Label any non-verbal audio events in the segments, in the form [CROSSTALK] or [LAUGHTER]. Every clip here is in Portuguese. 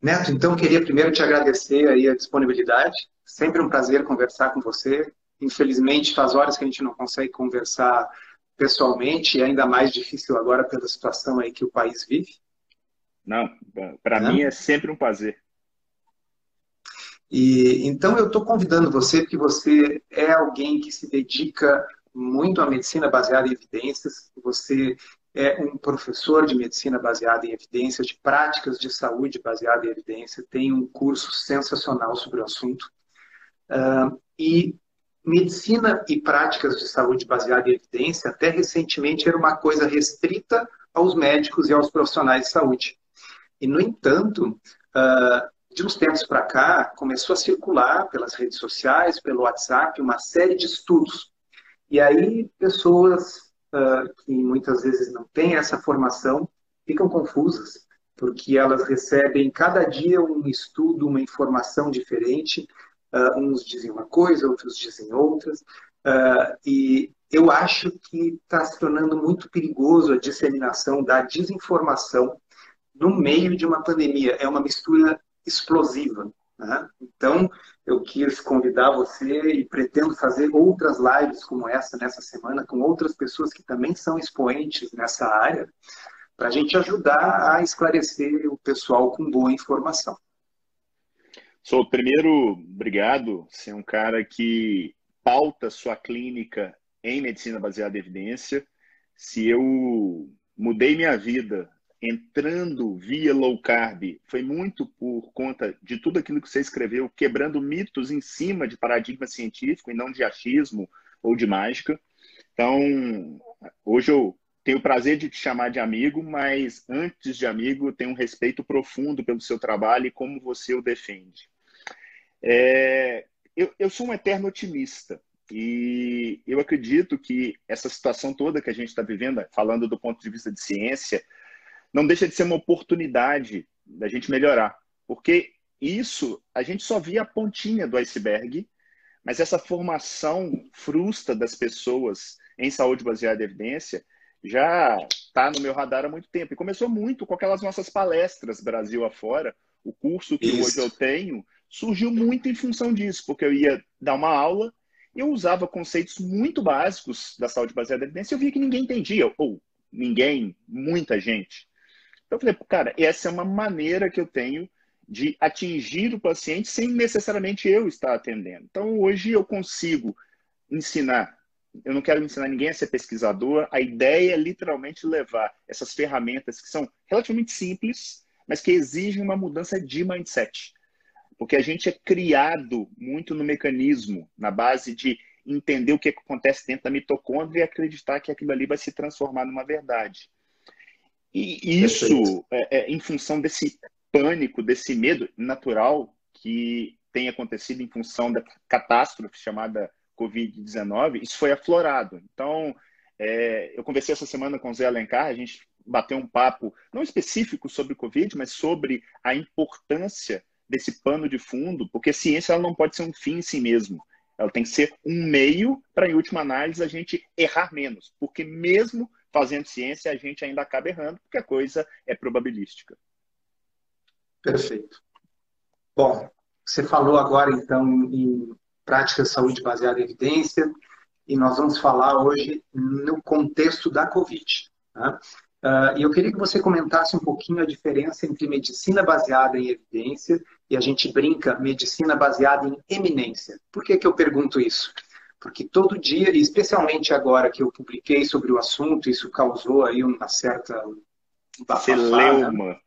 Neto, então queria primeiro te agradecer aí a disponibilidade. Sempre um prazer conversar com você. Infelizmente, faz horas que a gente não consegue conversar pessoalmente, e ainda mais difícil agora pela situação aí que o país vive. Não, para mim é sempre um prazer. E então eu estou convidando você porque você é alguém que se dedica muito à medicina baseada em evidências. Você é um professor de medicina baseada em evidências, de práticas de saúde baseada em evidência. Tem um curso sensacional sobre o assunto. Uh, e medicina e práticas de saúde baseada em evidência, até recentemente, era uma coisa restrita aos médicos e aos profissionais de saúde. E, no entanto, uh, de uns tempos para cá, começou a circular pelas redes sociais, pelo WhatsApp, uma série de estudos. E aí, pessoas uh, que muitas vezes não têm essa formação ficam confusas, porque elas recebem cada dia um estudo, uma informação diferente. Uh, uns dizem uma coisa, outros dizem outras. Uh, e eu acho que está se tornando muito perigoso a disseminação da desinformação no meio de uma pandemia. É uma mistura explosiva. Né? Então, eu quis convidar você e pretendo fazer outras lives como essa nessa semana com outras pessoas que também são expoentes nessa área, para a gente ajudar a esclarecer o pessoal com boa informação. Sou primeiro, obrigado. Você é um cara que pauta sua clínica em medicina baseada em evidência. Se eu mudei minha vida entrando via low carb foi muito por conta de tudo aquilo que você escreveu, quebrando mitos em cima de paradigma científico e não de achismo ou de mágica. Então, hoje eu tenho o prazer de te chamar de amigo, mas antes de amigo, eu tenho um respeito profundo pelo seu trabalho e como você o defende. É, eu, eu sou um eterno otimista. E eu acredito que essa situação toda que a gente está vivendo, falando do ponto de vista de ciência, não deixa de ser uma oportunidade da gente melhorar. Porque isso, a gente só via a pontinha do iceberg, mas essa formação frustra das pessoas em saúde baseada em evidência já está no meu radar há muito tempo. E começou muito com aquelas nossas palestras Brasil afora. O curso que isso. hoje eu tenho surgiu muito em função disso, porque eu ia dar uma aula e eu usava conceitos muito básicos da saúde baseada em evidência e eu via que ninguém entendia, ou ninguém, muita gente. Então eu falei, cara, essa é uma maneira que eu tenho de atingir o paciente sem necessariamente eu estar atendendo. Então hoje eu consigo ensinar. Eu não quero ensinar ninguém a ser pesquisador. A ideia é literalmente levar essas ferramentas que são relativamente simples, mas que exigem uma mudança de mindset. Porque a gente é criado muito no mecanismo, na base de entender o que acontece dentro da mitocôndria e acreditar que aquilo ali vai se transformar numa verdade. E isso, é, é, em função desse pânico, desse medo natural que tem acontecido em função da catástrofe chamada Covid-19, isso foi aflorado. Então, é, eu conversei essa semana com o Zé Alencar, a gente bateu um papo, não específico sobre Covid, mas sobre a importância desse pano de fundo, porque a ciência ela não pode ser um fim em si mesmo. Ela tem que ser um meio para, em última análise, a gente errar menos. Porque mesmo fazendo ciência, a gente ainda acaba errando, porque a coisa é probabilística. Perfeito. Bom, você falou agora, então, em prática de saúde baseada em evidência, e nós vamos falar hoje no contexto da Covid. Uh, e eu queria que você comentasse um pouquinho a diferença entre medicina baseada em evidência e a gente brinca medicina baseada em eminência. Por que, que eu pergunto isso? Porque todo dia, e especialmente agora que eu publiquei sobre o assunto, isso causou aí uma certa celeuma. Né?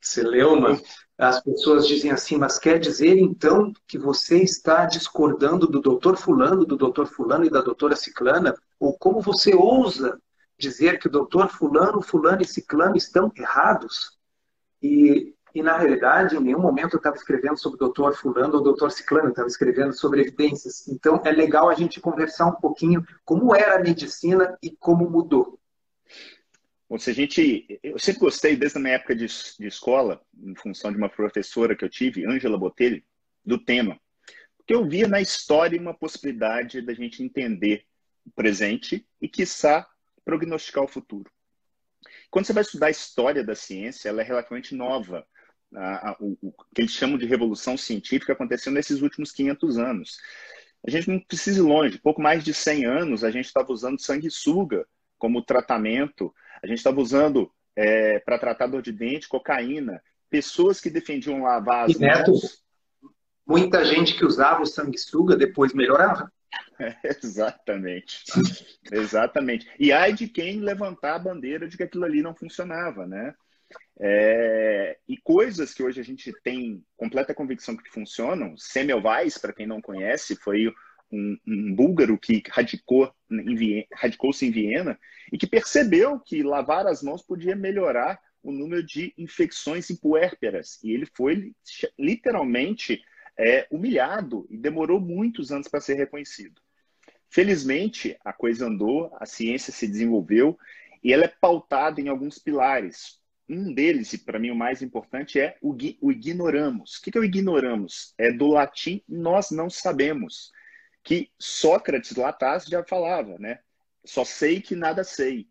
Celeuma. As pessoas dizem assim, mas quer dizer então que você está discordando do doutor fulano, do doutor fulano e da doutora ciclana? Ou como você ousa dizer que o doutor fulano, fulano e ciclano estão errados? E e, na realidade, em nenhum momento eu estava escrevendo sobre o doutor fulano ou doutor ciclano, eu estava escrevendo sobre evidências. Então, é legal a gente conversar um pouquinho como era a medicina e como mudou. Bom, se a gente, eu sempre gostei, desde a minha época de, de escola, em função de uma professora que eu tive, Ângela Botelho, do tema. Porque eu via na história uma possibilidade da gente entender o presente e, quiçá, prognosticar o futuro. Quando você vai estudar a história da ciência, ela é relativamente nova A, a, o, o, que eles chamam de revolução científica aconteceu nesses últimos 500 anos. A gente não precisa ir longe, pouco mais de 100 anos a gente estava usando sanguessuga como tratamento, a gente estava usando é, para tratar dor de dente, cocaína. Pessoas que defendiam lavar as e Neto, mãos. Muita gente que usava o sanguessuga depois melhorava. É, exatamente. exatamente. E ai de quem levantar a bandeira de que aquilo ali não funcionava, né? É, e coisas que hoje a gente tem completa convicção que funcionam. Semmelweis, para quem não conhece, foi um, um búlgaro que radicou radicou-se em Viena e que percebeu que lavar as mãos podia melhorar o número de infecções puérperas. E ele foi literalmente é, humilhado e demorou muitos anos para ser reconhecido. Felizmente, a coisa andou, a ciência se desenvolveu e ela é pautada em alguns pilares. Um deles, e para mim o mais importante, é o, o ignoramos. O que é o ignoramos? É do latim nós não sabemos que Sócrates lá atrás já falava, né? Só sei que nada sei.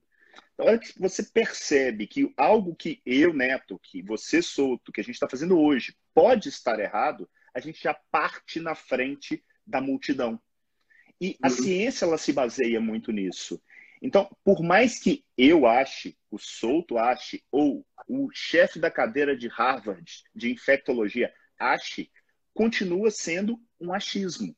Então, hora que você percebe que algo que eu, Neto, que você, Souto, que a gente está fazendo hoje, pode estar errado, a gente já parte na frente da multidão. E a uhum. ciência ela se baseia muito nisso. Então, por mais que eu ache, o Souto ache, ou o chefe da cadeira de Harvard de infectologia ache, continua sendo um achismo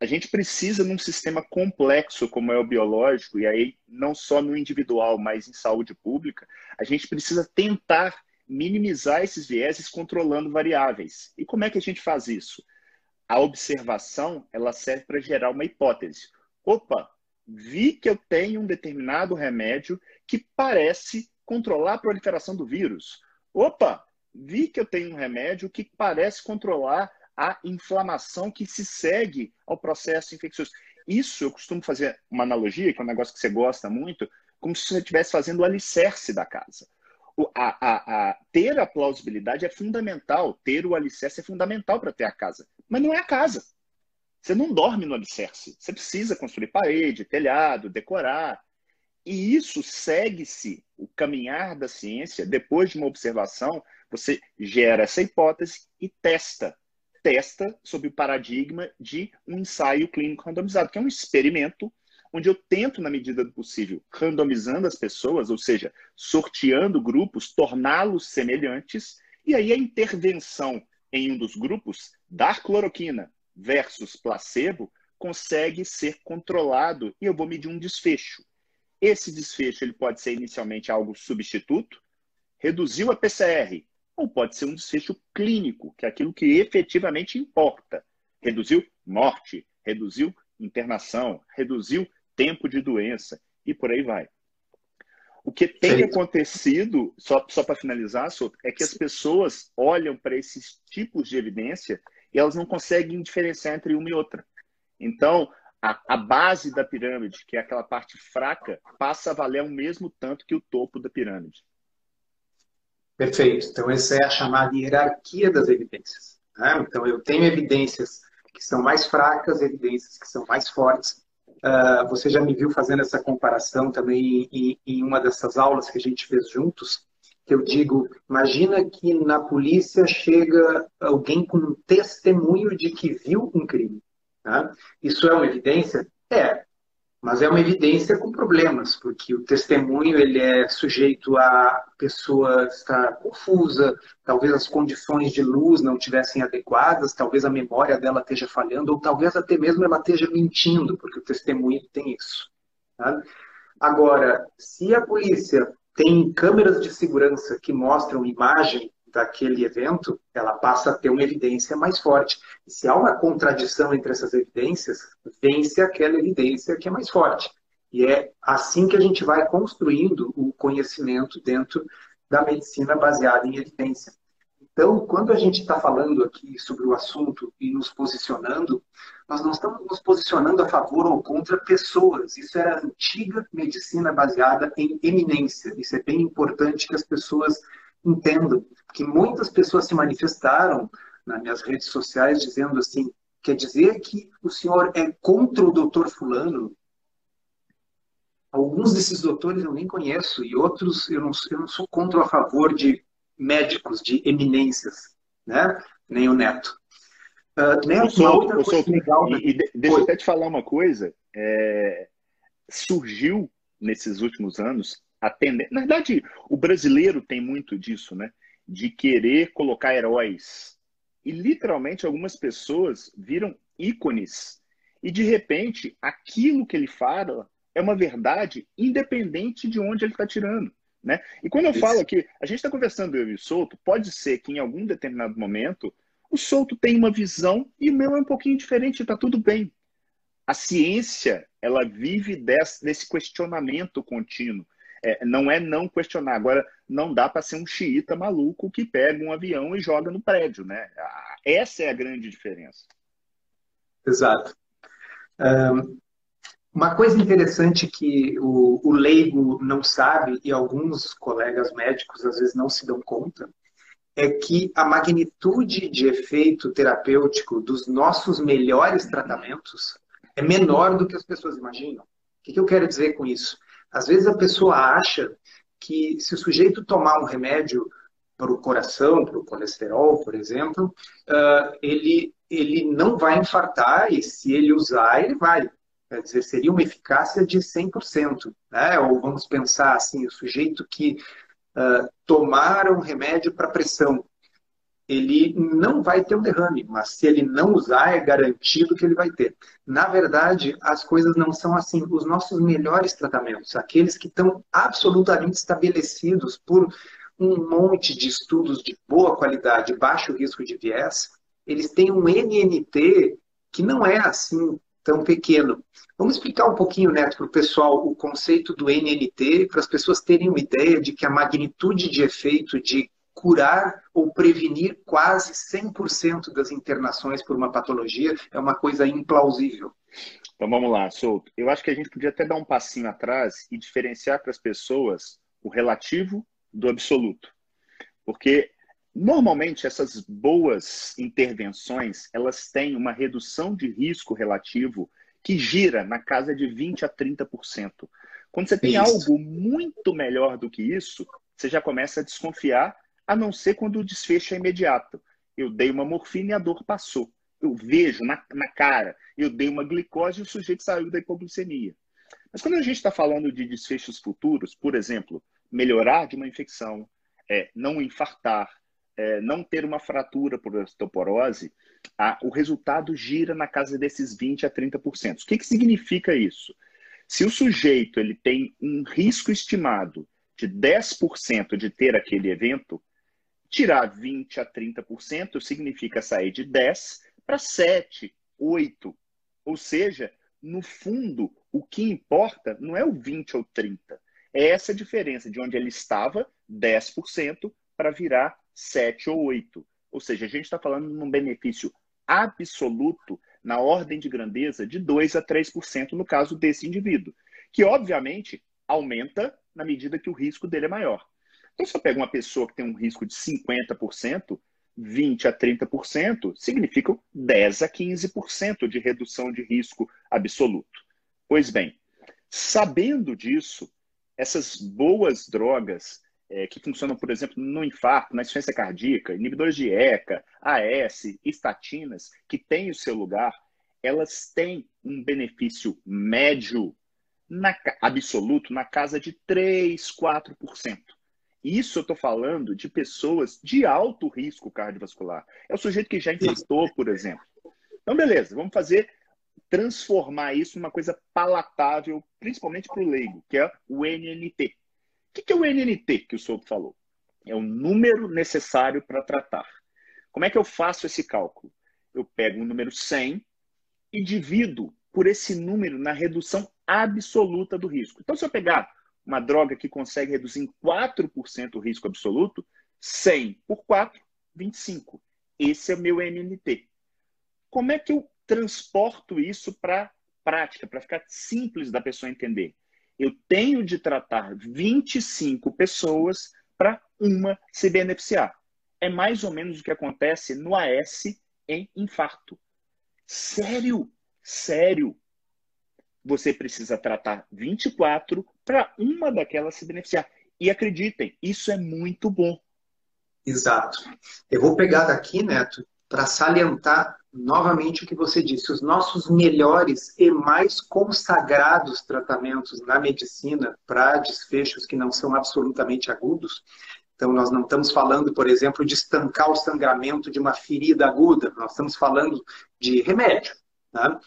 a gente precisa num sistema complexo como é o biológico, e aí não só no individual, mas em saúde pública, a gente precisa tentar minimizar esses vieses controlando variáveis. E como é que a gente faz isso? A observação, ela serve para gerar uma hipótese. Opa, vi que eu tenho um determinado remédio que parece controlar a proliferação do vírus. Opa, vi que eu tenho um remédio que parece controlar a inflamação que se segue ao processo infeccioso. Isso eu costumo fazer uma analogia, que é um negócio que você gosta muito, como se você estivesse fazendo o alicerce da casa. O, a, a, a, ter a plausibilidade é fundamental, ter o alicerce é fundamental para ter a casa. Mas não é a casa. Você não dorme no alicerce. Você precisa construir parede, telhado, decorar. E isso segue-se o caminhar da ciência. Depois de uma observação, você gera essa hipótese e testa testa sob o paradigma de um ensaio clínico randomizado, que é um experimento onde eu tento, na medida do possível, randomizando as pessoas, ou seja, sorteando grupos, torná-los semelhantes, e aí a intervenção em um dos grupos, dar cloroquina versus placebo, consegue ser controlado e eu vou medir um desfecho. Esse desfecho ele pode ser inicialmente algo substituto, reduziu a PCR, ou pode ser um desfecho clínico, que é aquilo que efetivamente importa. Reduziu morte, reduziu internação, reduziu tempo de doença e por aí vai. O que tem acontecido, só, só para finalizar, é que as pessoas olham para esses tipos de evidência e elas não conseguem diferenciar entre uma e outra. Então, a, a, base da pirâmide, que é aquela parte fraca, passa a valer o mesmo tanto que o topo da pirâmide. Perfeito. Então, essa é a chamada hierarquia das evidências. Né? Então, eu tenho evidências que são mais fracas, evidências que são mais fortes. Uh, você já me viu fazendo essa comparação também em, em, uma dessas aulas que a gente fez juntos, que eu digo, imagina que na polícia chega alguém com um testemunho de que viu um crime. Tá? Isso é uma evidência? É, mas é uma evidência com problemas, porque o testemunho ele é sujeito a pessoa estar confusa, talvez as condições de luz não tivessem adequadas, talvez a memória dela esteja falhando, ou talvez até mesmo ela esteja mentindo, porque o testemunho tem isso. Tá? Agora, se a polícia tem câmeras de segurança que mostram imagem daquele evento, ela passa a ter uma evidência mais forte. E se há uma contradição entre essas evidências, vence aquela evidência que é mais forte. E é assim que a gente vai construindo o conhecimento dentro da medicina baseada em evidência. Então, quando a gente está falando aqui sobre o assunto e nos posicionando, nós não estamos nos posicionando a favor ou contra pessoas. Isso era antiga medicina baseada em eminência. Isso é bem importante que as pessoas entendam que muitas pessoas se manifestaram nas minhas redes sociais dizendo assim, quer dizer que o senhor é contra o doutor fulano? Alguns desses doutores eu nem conheço e outros eu não, eu não sou contra ou a favor de médicos, de eminências, né? Nem o Neto. Uh, Neto, uma outra coisa legal... E, e deixa eu até te falar uma coisa. É, surgiu, nesses últimos anos, a tendência... Na verdade, o brasileiro tem muito disso, né? De querer colocar heróis. E, literalmente, algumas pessoas viram ícones. E, de repente, aquilo que ele fala é uma verdade independente de onde ele está tirando. Né? E quando eu Isso. falo que a gente está conversando eu e o Souto, pode ser que em algum determinado momento o Souto tem uma visão e o meu é um pouquinho diferente, está tudo bem. A ciência, ela vive desse, desse questionamento contínuo. É, não é não questionar. Agora, não dá para ser um xiita maluco que pega um avião e joga no prédio. Né? Essa é a grande diferença. Exato. Um, uma coisa interessante que o, o, leigo não sabe, e alguns colegas médicos às vezes não se dão conta, é que a magnitude de efeito terapêutico dos nossos melhores tratamentos é menor do que as pessoas imaginam. O que, eu quero dizer com isso? Às vezes a pessoa acha que se o sujeito tomar um remédio para o coração, para o colesterol, por exemplo, uh, ele, ele não vai infartar e se ele usar, ele vai. Quer dizer, seria uma eficácia de 100%. Né? Ou vamos pensar assim, o sujeito que uh, tomar um remédio para pressão, ele não vai ter um derrame, mas se ele não usar, é garantido que ele vai ter. Na verdade, as coisas não são assim. Os nossos melhores tratamentos, aqueles que estão absolutamente estabelecidos por um monte de estudos de boa qualidade, baixo risco de viés, eles têm um NNT que não é assim tão pequeno. Vamos explicar um pouquinho, Neto, para o pessoal o conceito do NNT, para as pessoas terem uma ideia de que a magnitude de efeito de curar ou prevenir quase 100% das internações por uma patologia é uma coisa implausível. Então vamos lá, Souto. Eu acho que a gente podia até dar um passinho atrás e diferenciar para as pessoas o relativo do absoluto. Porque Normalmente, essas boas intervenções, elas têm uma redução de risco relativo que gira na casa de 20 a 30%. Quando você tem isso. algo muito melhor do que isso, você já começa a desconfiar, a não ser quando o desfecho é imediato. Eu dei uma morfina e a dor passou. Eu vejo na, na cara, eu dei uma glicose e o sujeito saiu da hipoglicemia. Mas quando a gente está falando de desfechos futuros, por exemplo, melhorar de uma infecção, é, não infartar, é, não ter uma fratura por osteoporose, a, o resultado gira na casa desses 20 a 30%. O que, que significa isso? Se o sujeito ele tem um risco estimado de 10% de ter aquele evento, tirar 20 a 30% significa sair de 10 para 7, 8. Ou seja, no fundo, o que importa não é o 20 ou 30, é essa diferença de onde ele estava, 10%, para virar 7 ou 8. Ou seja, a gente está falando de um benefício absoluto na ordem de grandeza de 2 a 3% no caso desse indivíduo, que obviamente aumenta na medida que o risco dele é maior. Então, se eu pego uma pessoa que tem um risco de 50%, 20 a 30% significam 10 a 15% de redução de risco absoluto. Pois bem, sabendo disso, essas boas drogas é, que funcionam, por exemplo, no infarto, na insuficiência cardíaca, inibidores de ECA, AS, estatinas, que têm o seu lugar, elas têm um benefício médio na, absoluto na casa de 3, 4%. Isso eu estou falando de pessoas de alto risco cardiovascular. É o sujeito que já infartou, por exemplo. Então, beleza, vamos fazer, transformar isso numa coisa palatável, principalmente para o leigo, que é o NNT, o que é o NNT que o Souto falou? É o número necessário para tratar. Como é que eu faço esse cálculo? Eu pego o número 100 e divido por esse número na redução absoluta do risco. Então, se eu pegar uma droga que consegue reduzir em 4% o risco absoluto, 100 por 4, 25. Esse é o meu NNT. Como é que eu transporto isso para prática, para ficar simples da pessoa entender? Eu tenho de tratar 25 pessoas para uma se beneficiar. É mais ou menos o que acontece no AS em infarto. Sério, sério. Você precisa tratar 24 para uma daquelas se beneficiar. E acreditem, isso é muito bom. Exato. Eu vou pegar daqui, Neto, para salientar novamente o que você disse. Os nossos melhores e mais consagrados tratamentos na medicina para desfechos que não são absolutamente agudos. Então, nós não estamos falando, por exemplo, de estancar o sangramento de uma ferida aguda. Nós estamos falando de remédio. Tá?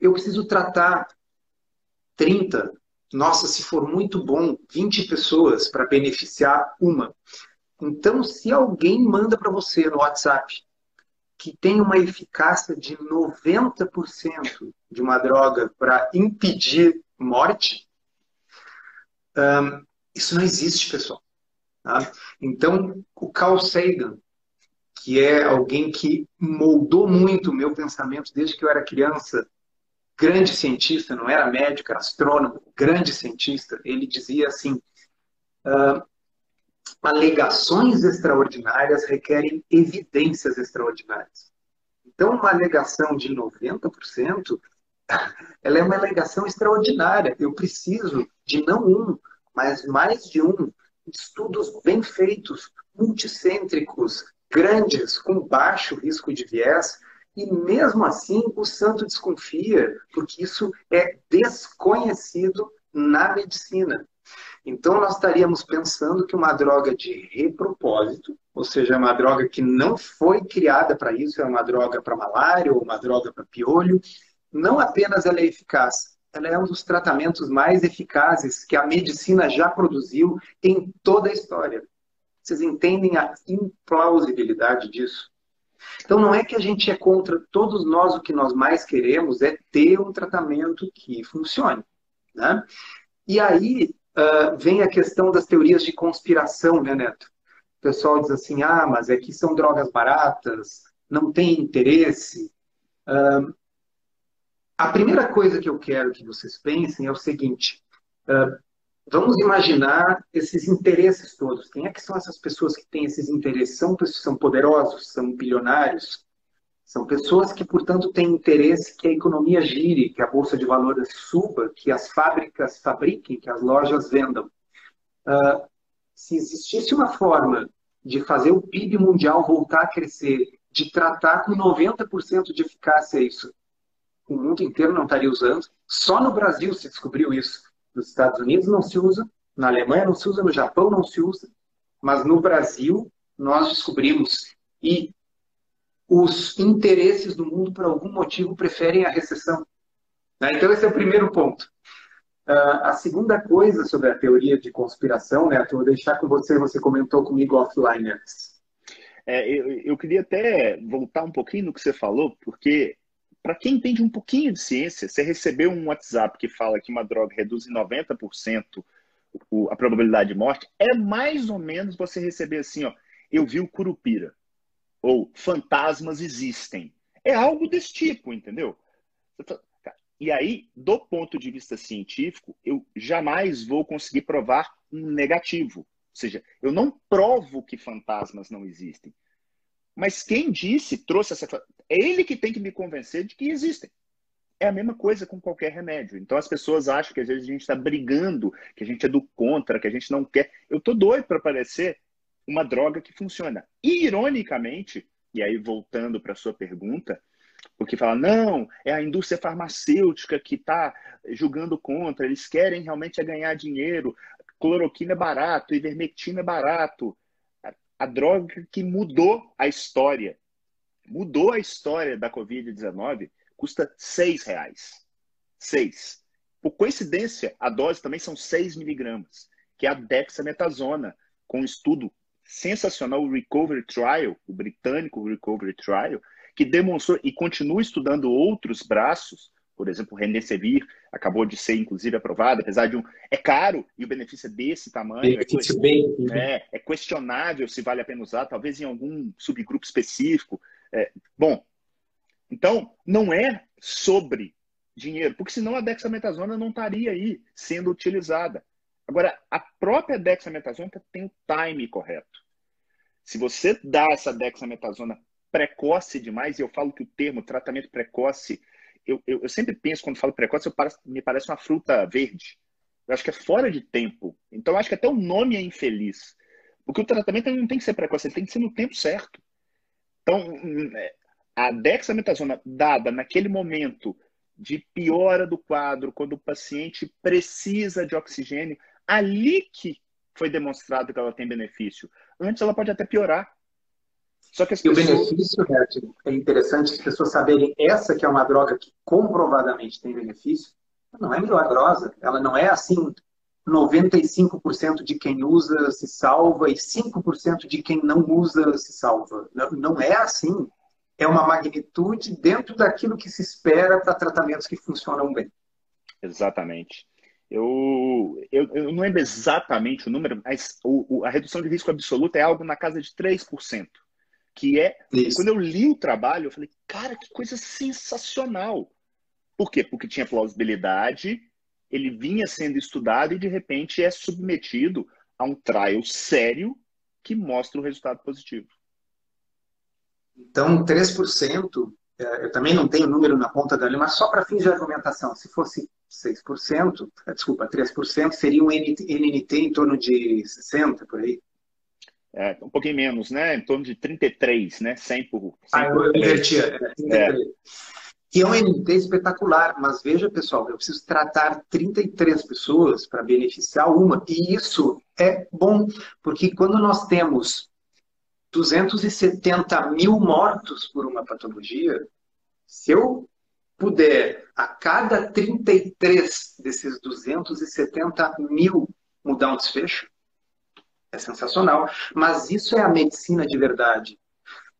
Eu preciso tratar 30, nossa, se for muito bom, 20 pessoas para beneficiar uma. Então, se alguém manda para você no WhatsApp que tem uma eficácia de 90% de uma droga para impedir morte, um, isso não existe, pessoal. Tá? Então, o Carl Sagan, que é alguém que moldou muito o meu pensamento desde que eu era criança, grande cientista, não era médico, era astrônomo, grande cientista, ele dizia assim: uh, alegações extraordinárias requerem evidências extraordinárias. Então, uma alegação de 90%, [LAUGHS] ela é uma alegação extraordinária. Eu preciso de não um, mas mais de um, estudos bem feitos, multicêntricos, grandes, com baixo risco de viés, e mesmo assim o santo desconfia, porque isso é desconhecido na medicina. Então nós estaríamos pensando que uma droga de repropósito, ou seja, uma droga que não foi criada para isso, é uma droga para malária ou uma droga para piolho, não apenas ela é eficaz, ela é um dos tratamentos mais eficazes que a medicina já produziu em toda a história. Vocês entendem a implausibilidade disso? Então, não é que a gente é contra todos nós, o que nós mais queremos é ter um tratamento que funcione. Né? E aí uh, vem a questão das teorias de conspiração, né, Neto? O pessoal diz assim: ah, mas é que são drogas baratas, não tem interesse. Uh, a primeira coisa que eu quero que vocês pensem é o seguinte: uh, Vamos imaginar esses interesses todos. Quem é que são essas pessoas que têm esses interesses? São, são poderosos, são bilionários, são pessoas que, portanto, têm interesse que a economia gire, que a bolsa de valores suba, que as fábricas fabriquem, que as lojas vendam. Uh, se existisse uma forma de fazer o PIB mundial voltar a crescer, de tratar com 90% de eficácia isso, o mundo inteiro não estaria usando. Só no Brasil se descobriu isso. Nos Estados Unidos não se usa, na Alemanha não se usa, no Japão não se usa, mas no Brasil nós descobrimos. E os interesses do mundo, por algum motivo, preferem a recessão. Né? Então, esse é o primeiro ponto. Uh, a segunda coisa sobre a teoria de conspiração, né, vou deixar com você, você comentou comigo offline antes. É, eu, eu queria até voltar um pouquinho no que você falou, porque para quem entende um pouquinho de ciência, você recebeu um WhatsApp que fala que uma droga reduz em 90% a probabilidade de morte, é mais ou menos você receber assim, ó, eu vi o Curupira, ou fantasmas existem. É algo desse tipo, entendeu? E aí, do ponto de vista científico, eu jamais vou conseguir provar um negativo. Ou seja, eu não provo que fantasmas não existem. Mas quem disse, trouxe essa. É ele que tem que me convencer de que existem. É a mesma coisa com qualquer remédio. Então as pessoas acham que às vezes a gente está brigando, que a gente é do contra, que a gente não quer. Eu tô doido para aparecer uma droga que funciona. E, ironicamente, e aí voltando para sua pergunta, porque fala, não, é a indústria farmacêutica que está julgando contra, eles querem realmente é ganhar dinheiro, cloroquina é barato, ivermectina é barato a droga que mudou a história, mudou a história da Covid-19, custa seis reais. Seis. Por coincidência, a dose também são 6 miligramas, que é a dexametasona, com um estudo sensacional, o Recovery Trial, o britânico Recovery Trial, que demonstrou e continua estudando outros braços por exemplo, o Remdesivir acabou de ser, inclusive, aprovado, apesar de um... É caro e o benefício é desse tamanho. É, bem, é, é, questionável se vale a pena usar, talvez em algum subgrupo específico. É, bom, então, não é sobre dinheiro, porque senão a dexametasona não estaria aí sendo utilizada. Agora, a própria dexametasona tem o time correto. Se você dá essa dexametasona precoce demais, e eu falo que o termo tratamento precoce eu, eu, eu, sempre penso, quando falo precoce, me parece uma fruta verde. Eu acho que é fora de tempo. Então, eu acho que até o nome é infeliz. Porque o tratamento não tem que ser precoce, ele tem que ser no tempo certo. Então, é, a dexametasona dada naquele momento de piora do quadro, quando o paciente precisa de oxigênio, ali que foi demonstrado que ela tem benefício. Antes ela pode até piorar. Só que as e pessoas... o benefício, Bert, é interessante as pessoas saberem essa que é uma droga que comprovadamente tem benefício, não é milagrosa. Ela não é assim 95% de quem usa se salva e 5% de quem não usa se salva. Não, não é assim. É uma magnitude dentro daquilo que se espera para tratamentos que funcionam bem. Exatamente. Eu, eu, eu não lembro exatamente o número, mas o, o, a redução de risco absoluta é algo na casa de 3%. Que é. Isso. Quando eu li o trabalho, eu falei, cara, que coisa sensacional. Por quê? Porque tinha plausibilidade, ele vinha sendo estudado e de repente é submetido a um trial sério que mostra o resultado positivo. Então, 3%, é, eu também não tenho número na ponta da linha, mas só para fins de argumentação, se fosse 6%, é, desculpa, 3%, seria um NNT em torno de 60, por aí. É, um pouquinho menos, né? Em torno de 33, né? 100 por... 100 ah, eu invertia. É, 33. É que é um NT espetacular, mas veja, pessoal, eu preciso tratar 33 pessoas para beneficiar uma, e isso é bom, porque quando nós temos 270 mil mortos por uma patologia, se eu puder, a cada 33 desses 270 mil, mudar um desfecho, é sensacional. Mas isso é a medicina de verdade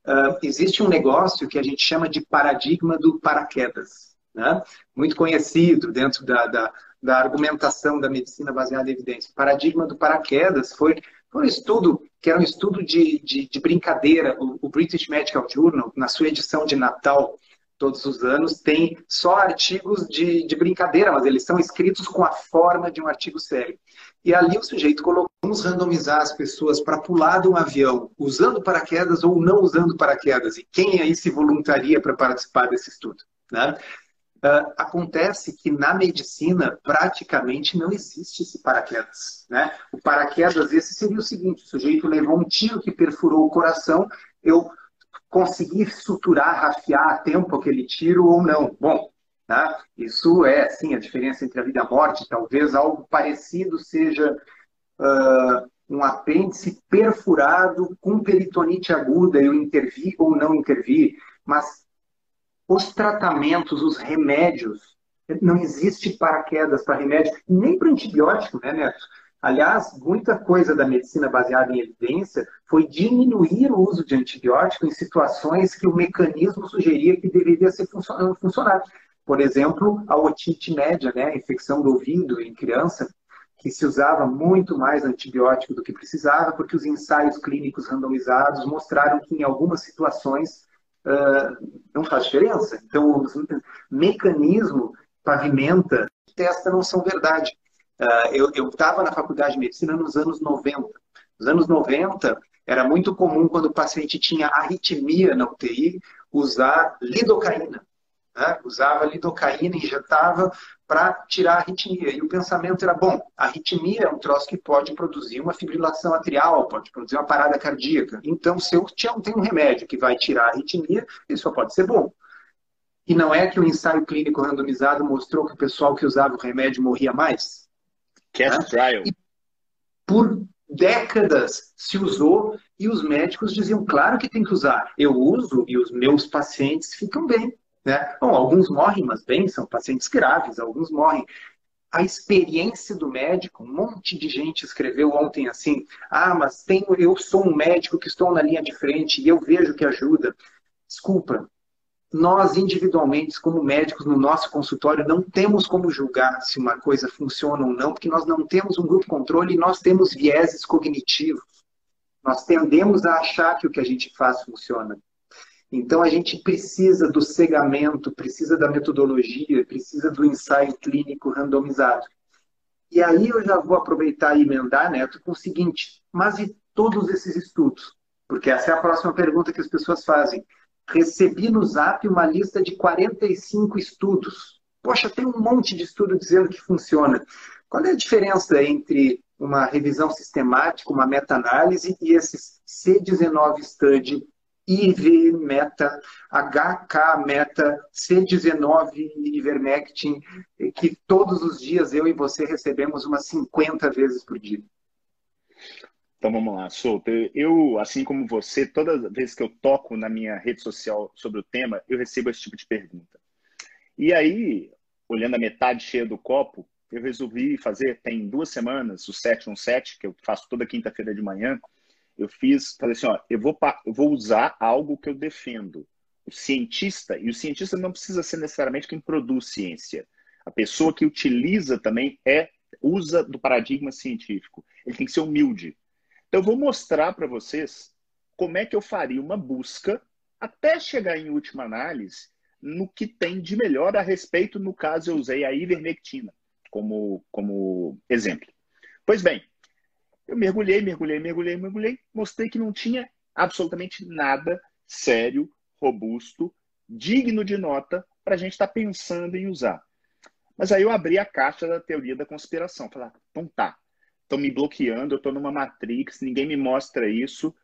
uh, existe um negócio que a gente chama de paradigma do paraquedas, né? muito conhecido dentro da, da, da argumentação da medicina baseada em evidência. O paradigma do paraquedas foi, foi um estudo que era um estudo de, de, de brincadeira. O, o British Medical Journal, na sua edição de Natal, todos os anos, tem só artigos de, de, brincadeira, mas eles são escritos com a forma de um artigo sério. E ali o sujeito colocou, vamos randomizar as pessoas para pular de um avião, usando paraquedas ou não usando paraquedas, e quem aí se voluntaria para participar desse estudo? Né? Uh, acontece que na medicina praticamente não existe esse paraquedas. Né? O paraquedas, esse seria o seguinte: o sujeito levou um tiro que perfurou o coração, eu consegui suturar, rafiar a tempo aquele tiro ou não. Bom, Tá? Isso é, sim, a diferença entre a vida e a morte. Talvez algo parecido seja uh, um apêndice perfurado com peritonite aguda, eu intervir ou não intervir. Mas os tratamentos, os remédios, não existe paraquedas para remédio, nem para antibiótico, né, Neto? Aliás, muita coisa da medicina baseada em evidência foi diminuir o uso de antibiótico em situações que o mecanismo sugeria que deveria ser funcionar. Por exemplo, a otite média, né, a infecção do ouvido em criança, que se usava muito mais antibiótico do que precisava, porque os ensaios clínicos randomizados mostraram que em algumas situações uh, não faz diferença. Então, o mecanismo pavimenta, testa não são verdade. Uh, eu estava na faculdade de medicina nos anos 90. Nos anos 90, era muito comum, quando o paciente tinha arritmia na UTI, usar lidocaína né? usava lidocaína, injetava para tirar a arritmia. E o pensamento era, bom, a arritmia é um troço que pode produzir uma fibrilação atrial, pode produzir uma parada cardíaca. Então, se eu tenho um remédio que vai tirar a arritmia, isso só pode ser bom. E não é que o ensaio clínico randomizado mostrou que o pessoal que usava o remédio morria mais? Cast né? trial. E por décadas se usou e os médicos diziam, claro que tem que usar. Eu uso e os meus pacientes ficam bem. Né? Bom, alguns morrem, mas bem, são pacientes graves, alguns morrem. A experiência do médico, um monte de gente escreveu ontem assim: ah, mas tenho, eu sou um médico que estou na linha de frente e eu vejo que ajuda. Desculpa, nós individualmente, como médicos no nosso consultório, não temos como julgar se uma coisa funciona ou não, porque nós não temos um grupo controle e nós temos vieses cognitivos. Nós tendemos a achar que o que a gente faz funciona. Então a gente precisa do cegamento, precisa da metodologia, precisa do ensaio clínico randomizado. E aí eu já vou aproveitar e emendar, Neto, com o seguinte: mas e todos esses estudos? Porque essa é a próxima pergunta que as pessoas fazem. Recebi no Zap uma lista de 45 estudos. Poxa, tem um monte de estudo dizendo que funciona. Qual é a diferença entre uma revisão sistemática, uma meta-análise e esses C19 Study, IV Meta, HK Meta, C19 Ivermectin, que todos os dias eu e você recebemos umas 50 vezes por dia. Então vamos lá, Souto. Eu, assim como você, toda vez que eu toco na minha rede social sobre o tema, eu recebo esse tipo de pergunta. E aí, olhando a metade cheia do copo, eu resolvi fazer, tem duas semanas, o 717, que eu faço toda quinta-feira de manhã, eu fiz, falei assim, ó, eu vou, eu vou usar algo que eu defendo. O cientista, e o cientista não precisa ser necessariamente quem produz ciência. A pessoa que utiliza também é usa do paradigma científico. Ele tem que ser humilde. Então, eu vou mostrar para vocês como é que eu faria uma busca até chegar em última análise no que tem de melhor a respeito. No caso, eu usei a ivermectina como, como exemplo. Pois bem, eu mergulhei, mergulhei, mergulhei, mergulhei, mostrei que não tinha absolutamente nada sério, robusto, digno de nota para a gente estar tá pensando em usar. Mas aí eu abri a caixa da teoria da conspiração. Falei, ah, então tá, estão me bloqueando, eu estou numa Matrix, ninguém me mostra isso.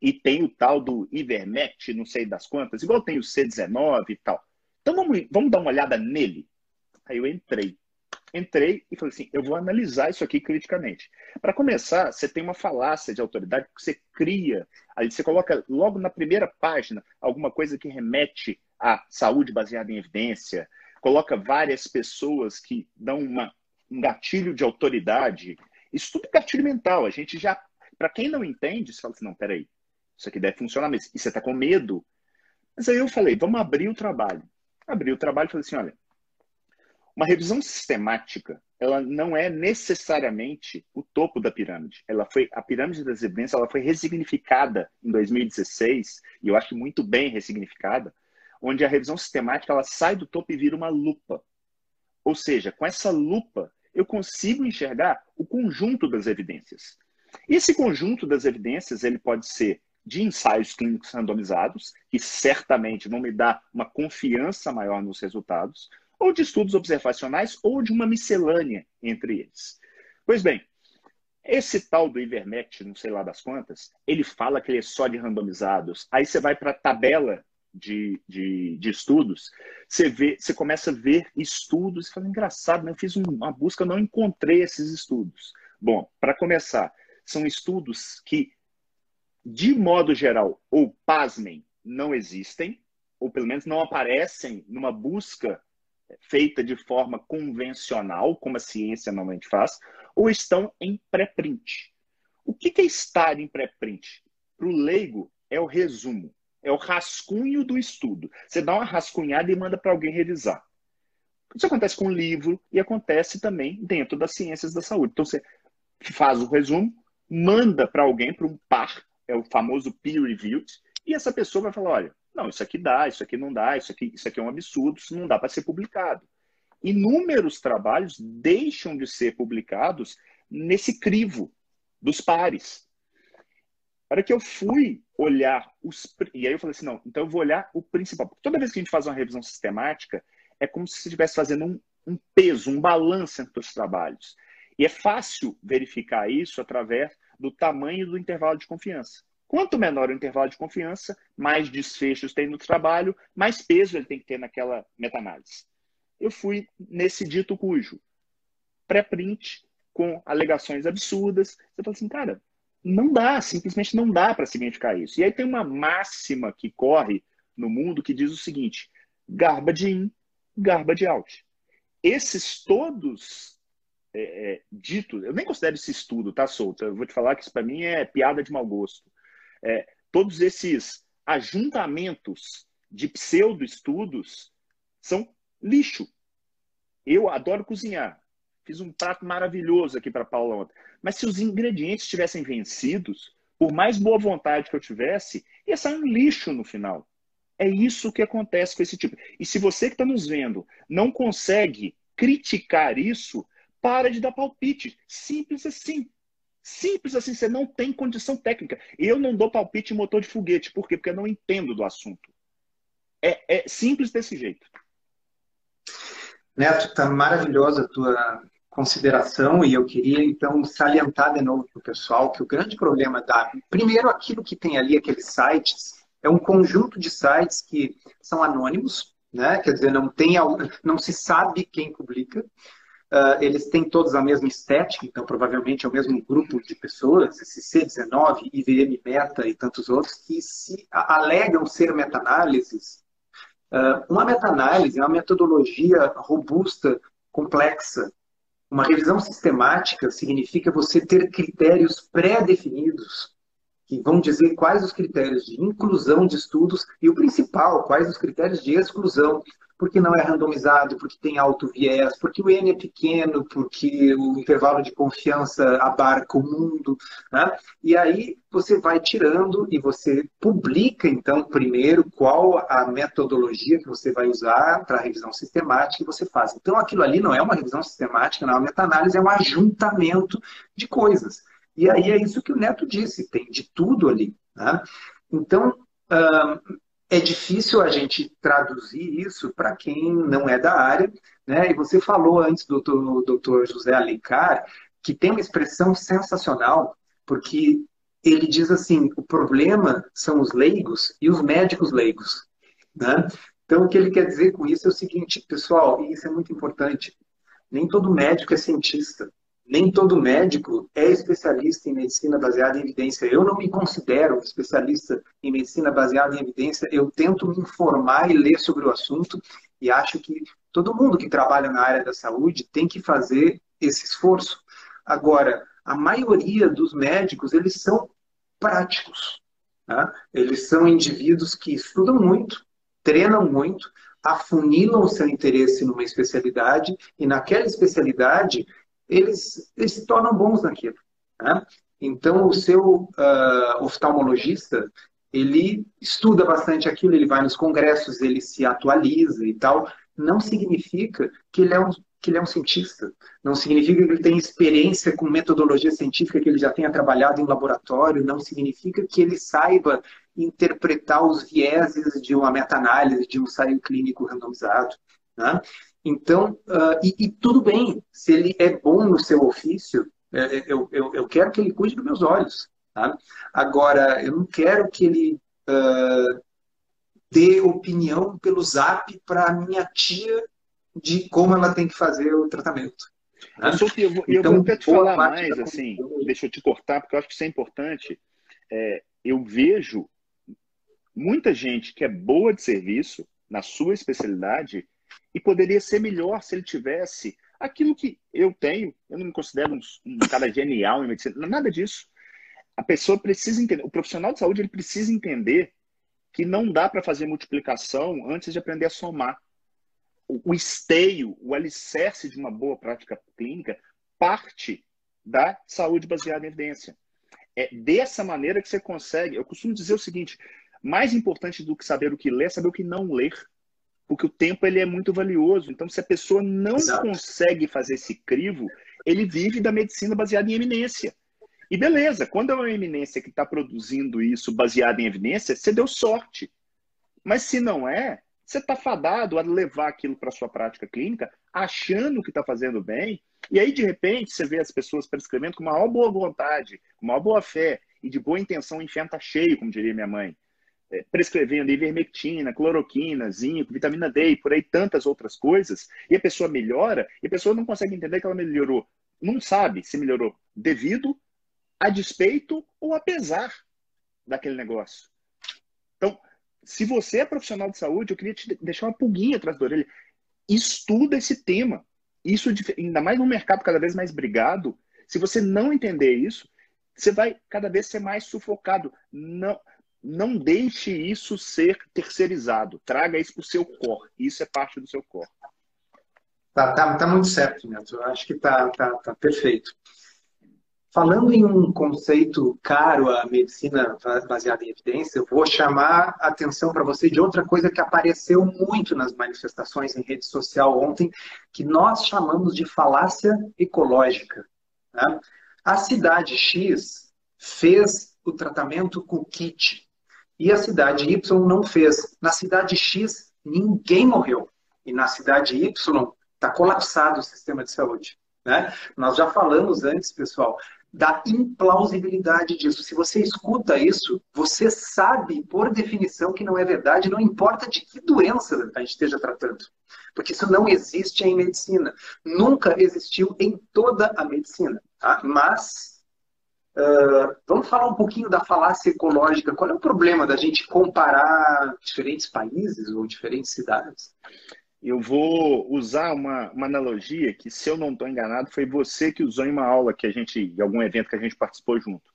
E tem o tal do Ivermect, não sei das quantas, igual tem o C19 e tal. Então vamos, vamos dar uma olhada nele. Aí eu entrei. Entrei e falei assim: eu vou analisar isso aqui criticamente. Para começar, você tem uma falácia de autoridade que você cria. Aí você coloca logo na primeira página alguma coisa que remete à saúde baseada em evidência, coloca várias pessoas que dão uma, um gatilho de autoridade isso tudo é gatilho mental. A gente já, para quem não entende, você fala assim: não, peraí, isso aqui deve funcionar mesmo. E você está com medo. Mas aí eu falei: vamos abrir o trabalho. Abri o trabalho e falei assim: olha, uma revisão sistemática, ela não é necessariamente o topo da pirâmide. Ela foi a pirâmide das evidências, ela foi ressignificada em 2016 e eu acho muito bem ressignificada, onde a revisão sistemática ela sai do topo e vira uma lupa. Ou seja, com essa lupa eu consigo enxergar o conjunto das evidências. Esse conjunto das evidências ele pode ser de ensaios clínicos randomizados, que certamente vão me dar uma confiança maior nos resultados, ou de estudos observacionais, ou de uma miscelânea entre eles. Pois bem, esse tal do Ivermectin, não sei lá das quantas, ele fala que ele é só de randomizados. Aí você vai para a tabela de, de, de, estudos, você, vê, você começa a ver estudos e fala, engraçado, né? eu fiz uma busca, não encontrei esses estudos. Bom, para começar, são estudos que, de modo geral, ou pasmem, não existem, ou pelo menos não aparecem numa busca feita de forma convencional, como a ciência normalmente faz, ou estão em pré-print. O que é estar em pré-print? Para o leigo, é o resumo. É o rascunho do estudo. Você dá uma rascunhada e manda para alguém revisar. Isso acontece com o livro e acontece também dentro das ciências da saúde. Então você faz o resumo, manda para alguém, para um par, é o famoso peer reviewed, e essa pessoa vai falar: olha, não, isso aqui dá, isso aqui não dá, isso aqui, isso aqui é um absurdo, isso não dá para ser publicado. Inúmeros trabalhos deixam de ser publicados nesse crivo dos pares. Para que eu fui olhar os. E aí eu falei assim: não, então eu vou olhar o principal. Porque toda vez que a gente faz uma revisão sistemática, é como se estivesse fazendo um, um peso, um balanço entre os trabalhos. E é fácil verificar isso através do tamanho do intervalo de confiança. Quanto menor o intervalo de confiança, mais desfechos tem no trabalho, mais peso ele tem que ter naquela meta-análise. Eu fui nesse dito cujo pré-print com alegações absurdas. Você fala assim, cara, não dá, simplesmente não dá para significar isso. E aí tem uma máxima que corre no mundo que diz o seguinte: garbage in, garbage out. Esses todos é, é, ditos, eu nem considero esse estudo, tá solto. Eu vou te falar que isso para mim é piada de mau gosto. É, todos esses ajuntamentos de pseudo-estudos são lixo. Eu adoro cozinhar. Fiz um prato maravilhoso aqui para Paula ontem. Mas se os ingredientes tivessem vencidos, por mais boa vontade que eu tivesse, ia sair um lixo no final. É isso que acontece com esse tipo. E se você que está nos vendo não consegue criticar isso, para de dar palpite. Simples assim. Simples assim, você não tem condição técnica. Eu não dou palpite em motor de foguete. Por quê? Porque eu não entendo do assunto. É, é simples desse jeito. Neto, está maravilhosa a tua consideração e eu queria então salientar de novo para o pessoal que o grande problema da primeiro aquilo que tem ali aqueles sites é um conjunto de sites que são anônimos, né? Quer dizer, não tem não se sabe quem publica. Uh, eles têm todos a mesma estética, então provavelmente é o mesmo grupo de pessoas, esse C19, IVM Meta e tantos outros, que se alegam ser meta-análises. Uh, uma meta-análise é uma metodologia robusta, complexa, uma revisão sistemática significa você ter critérios pré-definidos que vão dizer quais os critérios de inclusão de estudos e o principal, quais os critérios de exclusão porque não é randomizado, porque tem alto viés, porque o N é pequeno, porque o intervalo de confiança abarca o mundo. Né? E aí você vai tirando e você publica, então, primeiro, qual a metodologia que você vai usar para a revisão sistemática que você faz. Então, aquilo ali não é uma revisão sistemática, não é uma meta-análise, é um ajuntamento de coisas. E aí é isso que o Neto disse, tem de tudo ali. Né? Então, é difícil a gente traduzir isso para quem não é da área, né? E você falou antes, doutor, doutor José Alencar, que tem uma expressão sensacional, porque ele diz assim: o problema são os leigos e os médicos leigos. Né? Então, o que ele quer dizer com isso é o seguinte, pessoal, e isso é muito importante: nem todo médico é cientista nem todo médico é especialista em medicina baseada em evidência. Eu não me considero especialista em medicina baseada em evidência. Eu tento me informar e ler sobre o assunto e acho que todo mundo que trabalha na área da saúde tem que fazer esse esforço. Agora, a maioria dos médicos, eles são práticos. Tá? Eles são indivíduos que estudam muito, treinam muito, afunilam o seu interesse numa especialidade e naquela especialidade eles, eles se tornam bons naquilo. Né? Então, o seu uh, oftalmologista, ele estuda bastante aquilo, ele vai nos congressos, ele se atualiza e tal. Não significa que ele é um, que ele é um cientista. Não significa que ele tem experiência com metodologia científica, que ele já tenha trabalhado em laboratório. Não significa que ele saiba interpretar os vieses de uma meta-análise, de um ensaio clínico randomizado. Né? Então, uh, e, e, tudo bem, se ele é bom no seu ofício, é, é, eu, eu, eu quero que ele cuide dos meus olhos. Tá? Agora, eu não quero que ele uh, dê opinião pelo zap para minha tia de como ela tem que fazer o tratamento. Né? Eu, vou, eu então, vou até te falar mais, assim, deixa eu te cortar, porque eu acho que isso é importante. É, eu vejo muita gente que é boa de serviço na sua especialidade e poderia ser melhor se ele tivesse aquilo que eu tenho. Eu não me considero um, um cara genial em medicina, nada disso. A pessoa precisa entender, o profissional de saúde ele precisa entender que não dá para fazer multiplicação antes de aprender a somar. O, o esteio, o alicerce de uma boa prática clínica parte da saúde baseada em evidência. É dessa maneira que você consegue. Eu costumo dizer o seguinte: mais importante do que saber o que ler é saber o que não ler porque o tempo ele é muito valioso. Então, se a pessoa não Exato. consegue fazer esse crivo, ele vive da medicina baseada em eminência. E beleza, quando é uma eminência que está produzindo isso baseado em evidência, você deu sorte. Mas se não é, você está fadado a levar aquilo para sua prática clínica, achando que está fazendo bem, e aí de repente você vê as pessoas prescrevendo com maior boa vontade, com maior boa fé e de boa intenção, o inferno está cheio, como diria minha mãe. É, prescrevendo ivermectina, cloroquina, zinco, vitamina D e por aí tantas outras coisas, e a pessoa melhora, e a pessoa não consegue entender que ela melhorou. Não sabe se melhorou devido, a despeito ou apesar daquele negócio. Então, se você é profissional de saúde, eu queria te deixar uma pulguinha atrás da orelha. Estuda esse tema. Isso, ainda mais num mercado cada vez mais brigado, se você não entender isso, você vai cada vez ser mais sufocado. Não, não deixe isso ser terceirizado. Traga isso para o seu core. Isso é parte do seu core. Tá, tá, tá muito certo, Neto. Eu acho que tá, tá, tá perfeito. Falando em um conceito caro à medicina baseada em evidência, eu vou chamar a atenção para você de outra coisa que apareceu muito nas manifestações em rede social ontem, que nós chamamos de falácia ecológica. Né? A cidade X fez o tratamento com kit e a cidade Y não fez. Na cidade X, ninguém morreu. E na cidade Y, está colapsado o sistema de saúde. Né? Nós já falamos antes, pessoal, da implausibilidade disso. Se você escuta isso, você sabe, por definição, que não é verdade, não importa de que doença a gente esteja tratando. Porque isso não existe em medicina. Nunca existiu em toda a medicina. Tá? Mas, uh, vamos falar um pouquinho da falácia ecológica. Qual é o problema da gente comparar diferentes países ou diferentes cidades? eu vou usar uma, uma analogia que, se eu não estou enganado, foi você que usou em uma aula que a gente, em algum evento que a gente participou junto.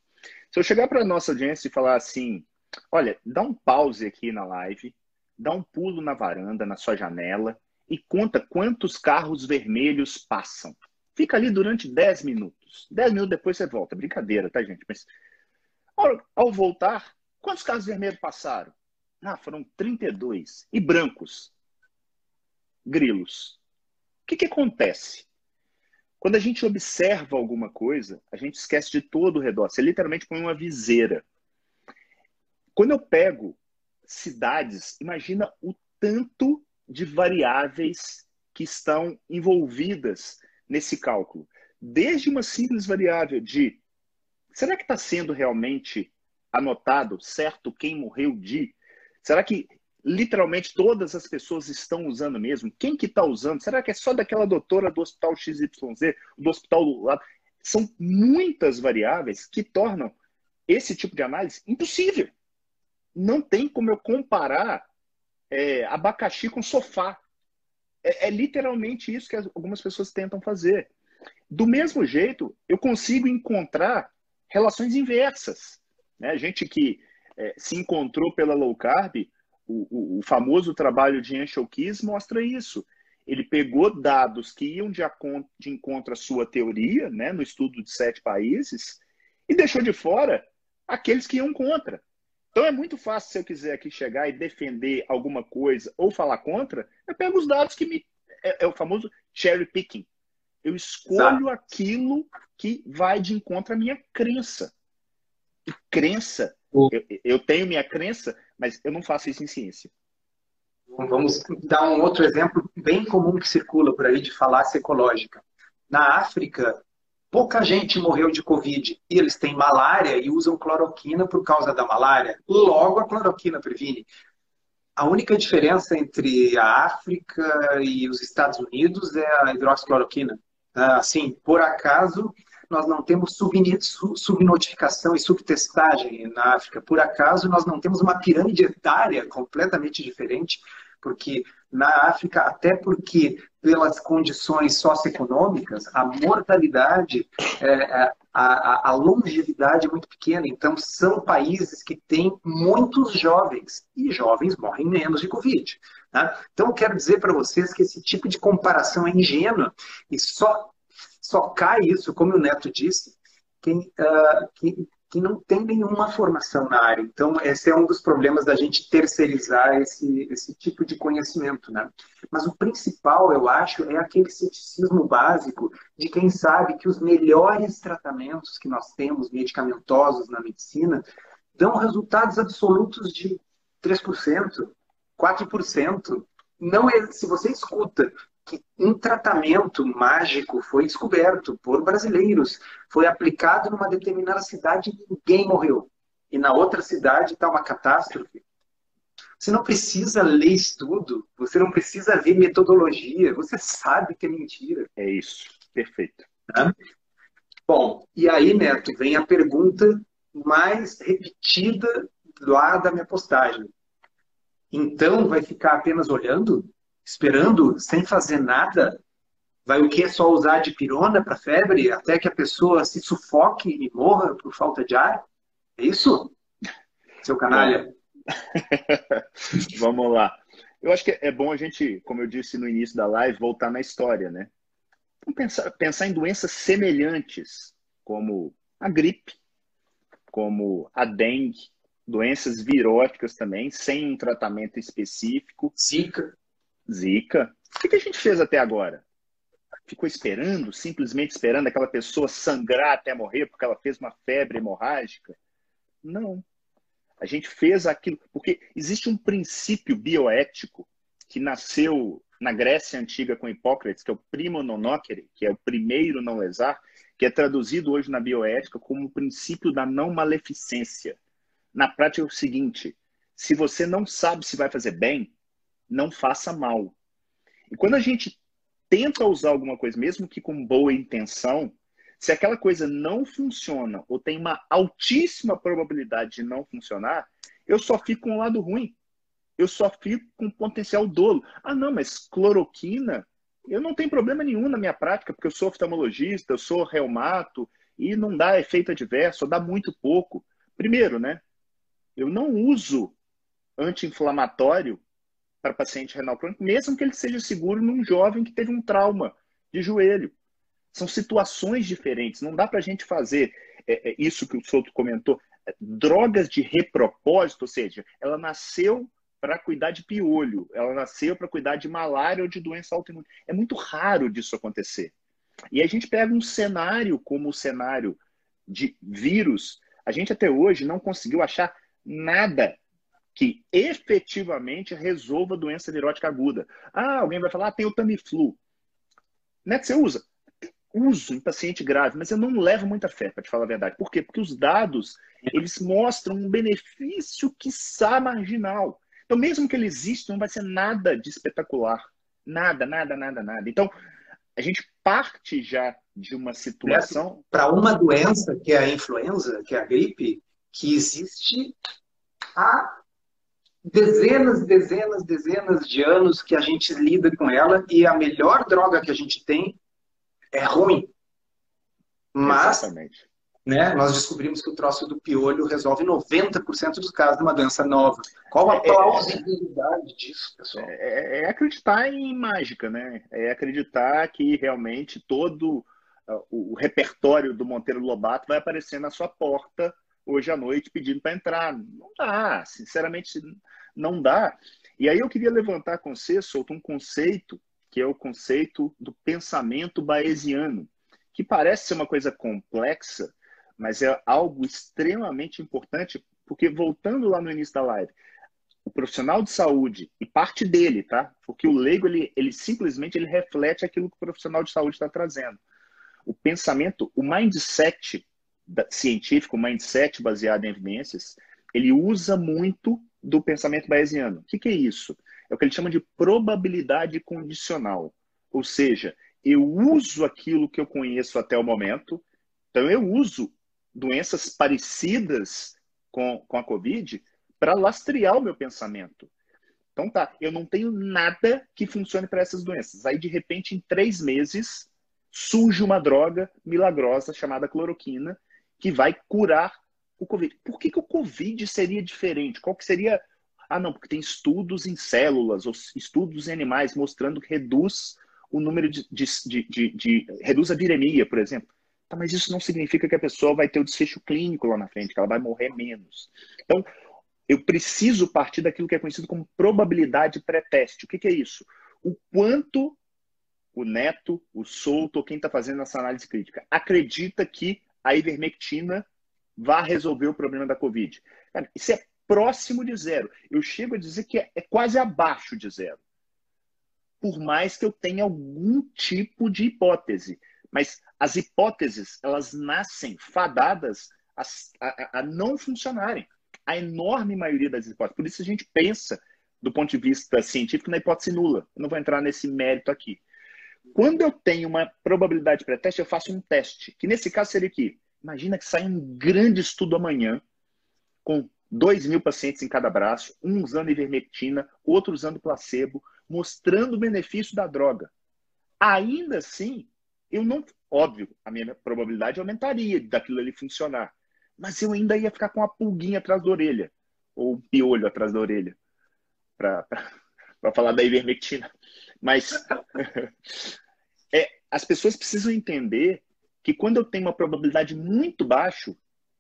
Se eu chegar para a nossa audiência e falar assim, olha, dá um pause aqui na live, dá um pulo na varanda, na sua janela e conta quantos carros vermelhos passam. Fica ali durante 10 minutos. 10 minutos depois você volta. Brincadeira, tá, gente? Mas ao, ao voltar, quantos carros vermelhos passaram? Ah, foram 32. E brancos? grilos. O que, que acontece? Quando a gente observa alguma coisa, a gente esquece de todo o redor. Você literalmente põe uma viseira. Quando eu pego cidades, imagina o tanto de variáveis que estão envolvidas nesse cálculo. Desde uma simples variável de será que está sendo realmente anotado certo quem morreu de? Será que literalmente todas as pessoas estão usando mesmo? Quem que está usando? Será que é só daquela doutora do hospital XYZ, do hospital do lado? São muitas variáveis que tornam esse tipo de análise impossível. Não tem como eu comparar é, abacaxi com sofá. É, é literalmente isso que algumas pessoas tentam fazer. Do mesmo jeito, eu consigo encontrar relações inversas. Né? Gente que é, se encontrou pela low carb o, o, famoso trabalho de Anshel Keys mostra isso. Ele pegou dados que iam de, de encontro à sua teoria, né, no estudo de sete países, e deixou de fora aqueles que iam contra. Então é muito fácil, se eu quiser aqui chegar e defender alguma coisa ou falar contra, eu pego os dados que me. É, é o famoso cherry picking. Eu escolho Exato. aquilo que vai de encontro à minha crença. E crença, eu, eu tenho minha crença, mas eu não faço isso em ciência. Vamos dar um outro exemplo bem comum que circula por aí de falácia ecológica. Na África, pouca gente morreu de Covid e eles têm malária e usam cloroquina por causa da malária. Logo, a cloroquina previne. A única diferença entre a África e os Estados Unidos é a hidroxicloroquina. Assim, por acaso, nós não temos subnotificação e subtestagem na África. Por acaso, nós não temos uma pirâmide etária completamente diferente, porque na África, até porque pelas condições socioeconômicas, a mortalidade, é, é a, a, longevidade é muito pequena. Então, são países que têm muitos jovens, e jovens morrem menos de Covid. Né? Então, eu quero dizer para vocês que esse tipo de comparação é ingênua e só só cai isso, como o Neto disse, quem, uh, que, que não tem nenhuma formação na área. Então, esse é um dos problemas da gente terceirizar esse, esse tipo de conhecimento. Né? Mas o principal, eu acho, é aquele ceticismo básico de quem sabe que os melhores tratamentos que nós temos, medicamentosos na medicina, dão resultados absolutos de 3%, 4%. Não é, se você escuta que um tratamento mágico foi descoberto por brasileiros, foi aplicado numa determinada cidade e ninguém morreu. E na outra cidade está uma catástrofe. Você não precisa ler estudo, você não precisa ver metodologia, você sabe que é mentira. É isso, perfeito. Tá? Bom, e aí, Neto, vem a pergunta mais repetida lá da minha postagem. Então, vai ficar apenas olhando? Esperando, sem fazer nada, vai o que? Só usar de pirona para febre até que a pessoa se sufoque e morra por falta de ar? É isso? Seu canalha? [LAUGHS] Vamos lá. Eu acho que é bom a gente, como eu disse no início da live, voltar na história, né? Vamos pensar, pensar em doenças semelhantes, como a gripe, como a dengue, doenças viróticas também, sem um tratamento específico. Zika. Zika. O que a gente fez até agora? Ficou esperando, simplesmente esperando aquela pessoa sangrar até morrer porque ela fez uma febre hemorrágica? Não. A gente fez aquilo. Porque existe um princípio bioético que nasceu na Grécia Antiga com Hipócrates, que é o primo non que é o primeiro não lesar, que é traduzido hoje na bioética como o princípio da não maleficência. Na prática é o seguinte: se você não sabe se vai fazer bem, não faça mal. E quando a gente tenta usar alguma coisa, mesmo que com boa intenção, se aquela coisa não funciona ou tem uma altíssima probabilidade de não funcionar, eu só fico com o lado ruim. Eu só fico com potencial dolo. Ah, não, mas cloroquina, eu não tenho problema nenhum na minha prática, porque eu sou oftalmologista, eu sou reumato, e não dá efeito adverso, dá muito pouco. Primeiro, né? Eu não uso anti-inflamatório para paciente renal crônico, mesmo que ele seja seguro num jovem que teve um trauma de joelho. São situações diferentes. Não dá para a gente fazer é, é, isso que o Souto comentou, é, drogas de repropósito, ou seja, ela nasceu para cuidar de piolho, ela nasceu para cuidar de malária ou de doença autoimune. É muito raro disso acontecer. E a gente pega um cenário como o cenário de vírus, a gente até hoje não conseguiu achar nada que efetivamente resolva doença virótica aguda. Ah, alguém vai falar, ah, tem o Tamiflu. Né, que você usa? Uso em paciente grave, mas eu não levo muita fé, para te falar a verdade. Por quê? Porque os dados, eles mostram um benefício que marginal. Então, mesmo que ele exista, não vai ser nada de espetacular. Nada, nada, nada, nada. Então, a gente parte já de uma situação. Para uma doença, que é a influenza, que é a gripe, que existe há dezenas, dezenas, dezenas de anos que a gente lida com ela e a melhor droga que a gente tem é ruim. Mas Né, nós descobrimos que o troço do piolho resolve 90% dos casos de uma doença nova. Qual a é, é, plausibilidade disso, pessoal? É, é, acreditar em mágica, né? É acreditar que realmente todo uh, o repertório do Monteiro Lobato vai aparecer na sua porta hoje à noite pedindo para entrar. Não dá, sinceramente, não dá. E aí eu queria levantar com você, solto um conceito, que é o conceito do pensamento bayesiano, que parece ser uma coisa complexa, mas é algo extremamente importante, porque voltando lá no início da live, o profissional de saúde, e parte dele, tá? Porque o leigo, ele, ele simplesmente ele reflete aquilo que o profissional de saúde está trazendo. O pensamento, o mindset científico, mindset baseado em evidências, ele usa muito do pensamento bayesiano. O que, que é isso? É o que ele chama de probabilidade condicional. Ou seja, eu uso aquilo que eu conheço até o momento, então eu uso doenças parecidas com, com a Covid para lastrear o meu pensamento. Então tá, eu não tenho nada que funcione para essas doenças. Aí, de repente, em três meses, surge uma droga milagrosa chamada cloroquina que vai curar o Covid. Por que, que o Covid seria diferente? Qual que seria. Ah, não, porque tem estudos em células, ou estudos em animais mostrando que reduz o número de, de, de, de, reduz a viremia, por exemplo. Tá, mas isso não significa que a pessoa vai ter o desfecho clínico lá na frente, que ela vai morrer menos. Então, eu preciso partir daquilo que é conhecido como probabilidade pré-teste. O que, que é isso? O quanto o neto, o solto, quem está fazendo essa análise crítica, acredita que a ivermectina vá resolver o problema da Covid. Cara, isso é próximo de zero. Eu chego a dizer que é, é quase abaixo de zero. Por mais que eu tenha algum tipo de hipótese. Mas as hipóteses, elas nascem fadadas a, a, a não funcionarem. A enorme maioria das hipóteses. Por isso a gente pensa, do ponto de vista científico, na hipótese nula. Eu não vou entrar nesse mérito aqui. Quando eu tenho uma probabilidade pré-teste, eu faço um teste, que nesse caso seria que Imagina que sai um grande estudo amanhã, com 2 mil pacientes em cada braço, um usando ivermectina, outro usando placebo, mostrando o benefício da droga. Ainda assim, eu não. Óbvio, a minha probabilidade aumentaria daquilo ali funcionar. Mas eu ainda ia ficar com uma pulguinha atrás da orelha, ou um piolho atrás da orelha, para falar da ivermectina. Mas [LAUGHS] é, as pessoas precisam entender que quando eu tenho uma probabilidade muito baixa,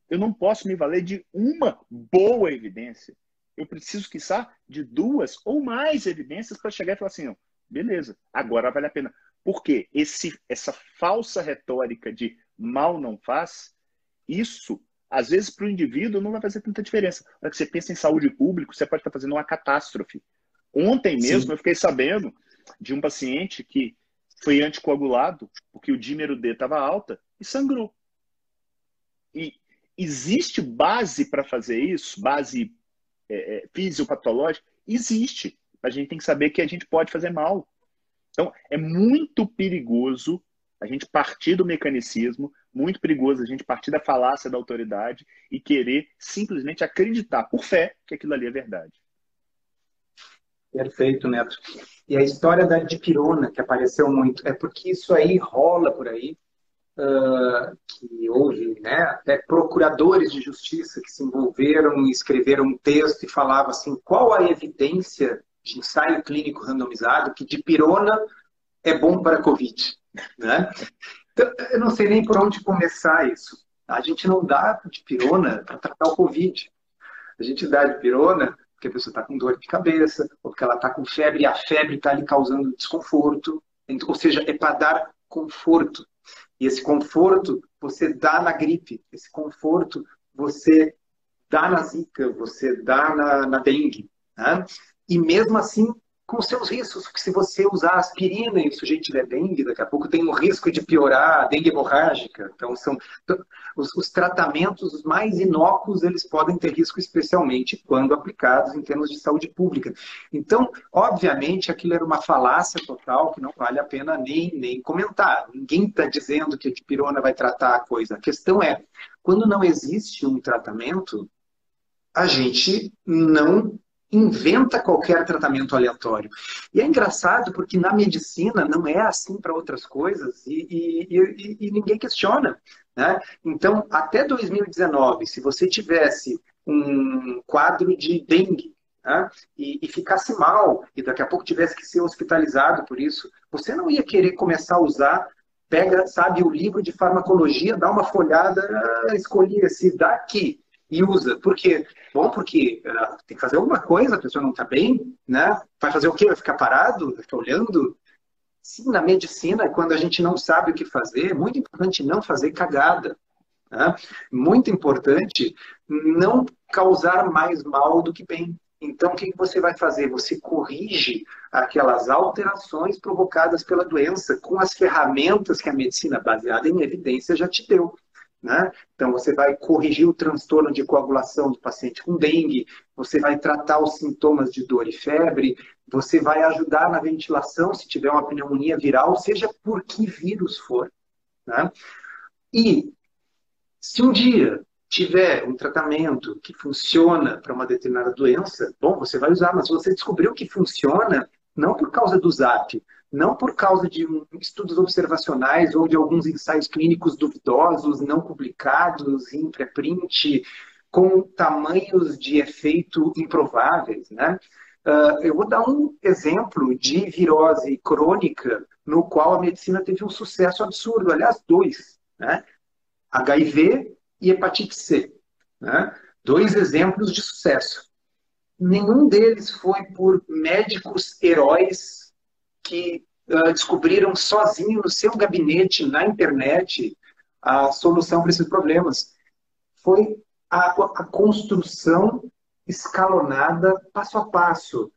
eu não posso me valer de uma boa evidência. Eu preciso, quiçá, de duas ou mais evidências para chegar e falar assim, ó, beleza, agora vale a pena. Porque esse, essa falsa retórica de mal não faz, isso, às vezes, para o indivíduo não vai fazer tanta diferença. Na hora que você pensa em saúde pública, você pode estar fazendo uma catástrofe. Ontem mesmo Sim. eu fiquei sabendo de um paciente que foi anticoagulado porque o dímero D estava alta e sangrou. E existe base para fazer isso, base é, é, fisiopatológica? Existe. A gente tem que saber que a gente pode fazer mal. Então, é muito perigoso a gente partir do mecanicismo, muito perigoso a gente partir da falácia da autoridade e querer simplesmente acreditar por fé que aquilo ali é verdade. Perfeito, Neto. E a história da dipirona, que apareceu muito, é porque isso aí rola por aí, uh, que houve né, até procuradores de justiça que se envolveram e escreveram um texto e falavam assim, qual a evidência de ensaio clínico randomizado que dipirona é bom para Covid? Né? Então, eu não sei nem por onde começar isso. A gente não dá dipirona para tratar o Covid. A gente dá dipirona porque a pessoa está com dor de cabeça, ou porque ela está com febre e a febre está lhe causando desconforto. Ou seja, é para dar conforto. E esse conforto você dá na gripe, esse conforto você dá na zika, você dá na, na dengue. Né? E mesmo assim, com seus riscos, porque se você usar aspirina e o sujeito tiver dengue, daqui a pouco tem o risco de piorar a dengue hemorrágica. Então, são os, os, tratamentos mais inócuos, eles podem ter risco, especialmente quando aplicados em termos de saúde pública. Então, obviamente, aquilo era uma falácia total que não vale a pena nem, nem comentar. Ninguém está dizendo que a dipirona vai tratar a coisa. A questão é, quando não existe um tratamento, a gente não inventa qualquer tratamento aleatório. E é engraçado porque na medicina não é assim para outras coisas e, e, e, e, ninguém questiona. Né? Então, até 2019, se você tivesse um quadro de dengue né? e, ficasse mal e daqui a pouco tivesse que ser hospitalizado por isso, você não ia querer começar a usar pega, sabe, o livro de farmacologia, dá uma folhada, escolhi esse daqui e usa. Por quê? Bom, porque uh, tem que fazer alguma coisa, a pessoa não está bem, né? Vai fazer o quê? Vai ficar parado? Vai ficar olhando? Sim, na medicina, quando a gente não sabe o que fazer, é muito importante não fazer cagada. Né? Muito importante não causar mais mal do que bem. Então, o que você vai fazer? Você corrige aquelas alterações provocadas pela doença com as ferramentas que a medicina baseada em evidência já te deu. Né? Então, você vai corrigir o transtorno de coagulação do paciente com dengue, você vai tratar os sintomas de dor e febre, você vai ajudar na ventilação se tiver uma pneumonia viral, seja por que vírus for. Né? E se um dia tiver um tratamento que funciona para uma determinada doença, bom, você vai usar, mas você descobriu que funciona não por causa do ZAP, não por causa de estudos observacionais ou de alguns ensaios clínicos duvidosos, não publicados em preprint, com tamanhos de efeito improváveis. Né? Uh, eu vou dar um exemplo de virose crônica no qual a medicina teve um sucesso absurdo, aliás, dois, né? HIV e hepatite C. Né? Dois exemplos de sucesso. Nenhum deles foi por médicos heróis que uh, descobriram sozinho no seu gabinete, na internet, a solução para esses problemas. Foi a, a construção escalonada, passo a passo,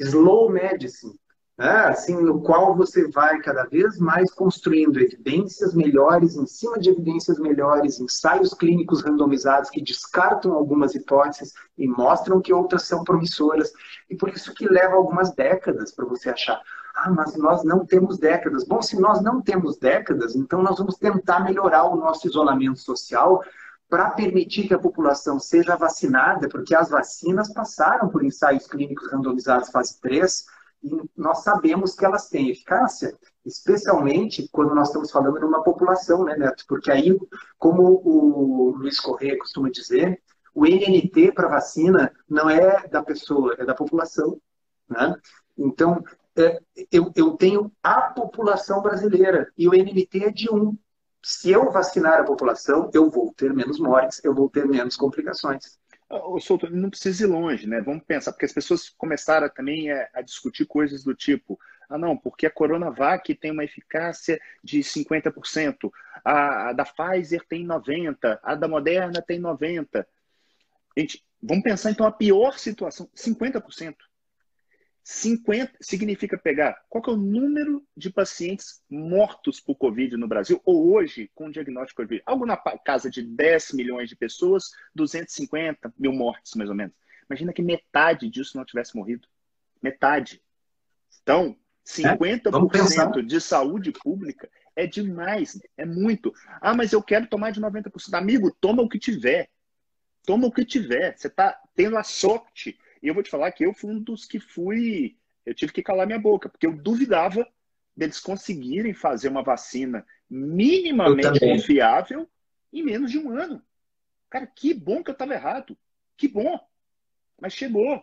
slow medicine, né? assim, no qual você vai cada vez mais construindo evidências melhores em cima de evidências melhores, ensaios clínicos randomizados que descartam algumas hipóteses e mostram que outras são promissoras. E por isso que leva algumas décadas para você achar ah, mas nós não temos décadas. Bom, se nós não temos décadas, então nós vamos tentar melhorar o nosso isolamento social para permitir que a população seja vacinada, porque as vacinas passaram por ensaios clínicos randomizados fase 3 e nós sabemos que elas têm eficácia, especialmente quando nós estamos falando de uma população, né, Neto? Porque aí, como o Luiz Corrêa costuma dizer, o NNT para vacina não é da pessoa, é da população. Né? Então, eu, eu tenho a população brasileira e o NMT é de um. Se eu vacinar a população, eu vou ter menos mortes, eu vou ter menos complicações. O Souto, não precisa ir longe, né? Vamos pensar, porque as pessoas começaram também a, a discutir coisas do tipo: ah, não, porque a Coronavac tem uma eficácia de 50%, a, a da Pfizer tem 90%, a da Moderna tem 90%. Gente, vamos pensar então a pior situação: 50%. 50 significa pegar qual é o número de pacientes mortos por Covid no Brasil, ou hoje, com diagnóstico de Covid. Algo na casa de 10 milhões de pessoas, 250 mil mortes, mais ou menos. Imagina que metade disso não tivesse morrido. Metade. Então, 50% é, de saúde pública é demais, é muito. Ah, mas eu quero tomar de 90%. Amigo, toma o que tiver. Toma o que tiver. Você está tendo a sorte e eu vou te falar que eu fui um dos que fui. Eu tive que calar minha boca, porque eu duvidava deles conseguirem fazer uma vacina minimamente confiável em menos de um ano. Cara, que bom que eu estava errado. Que bom. Mas chegou.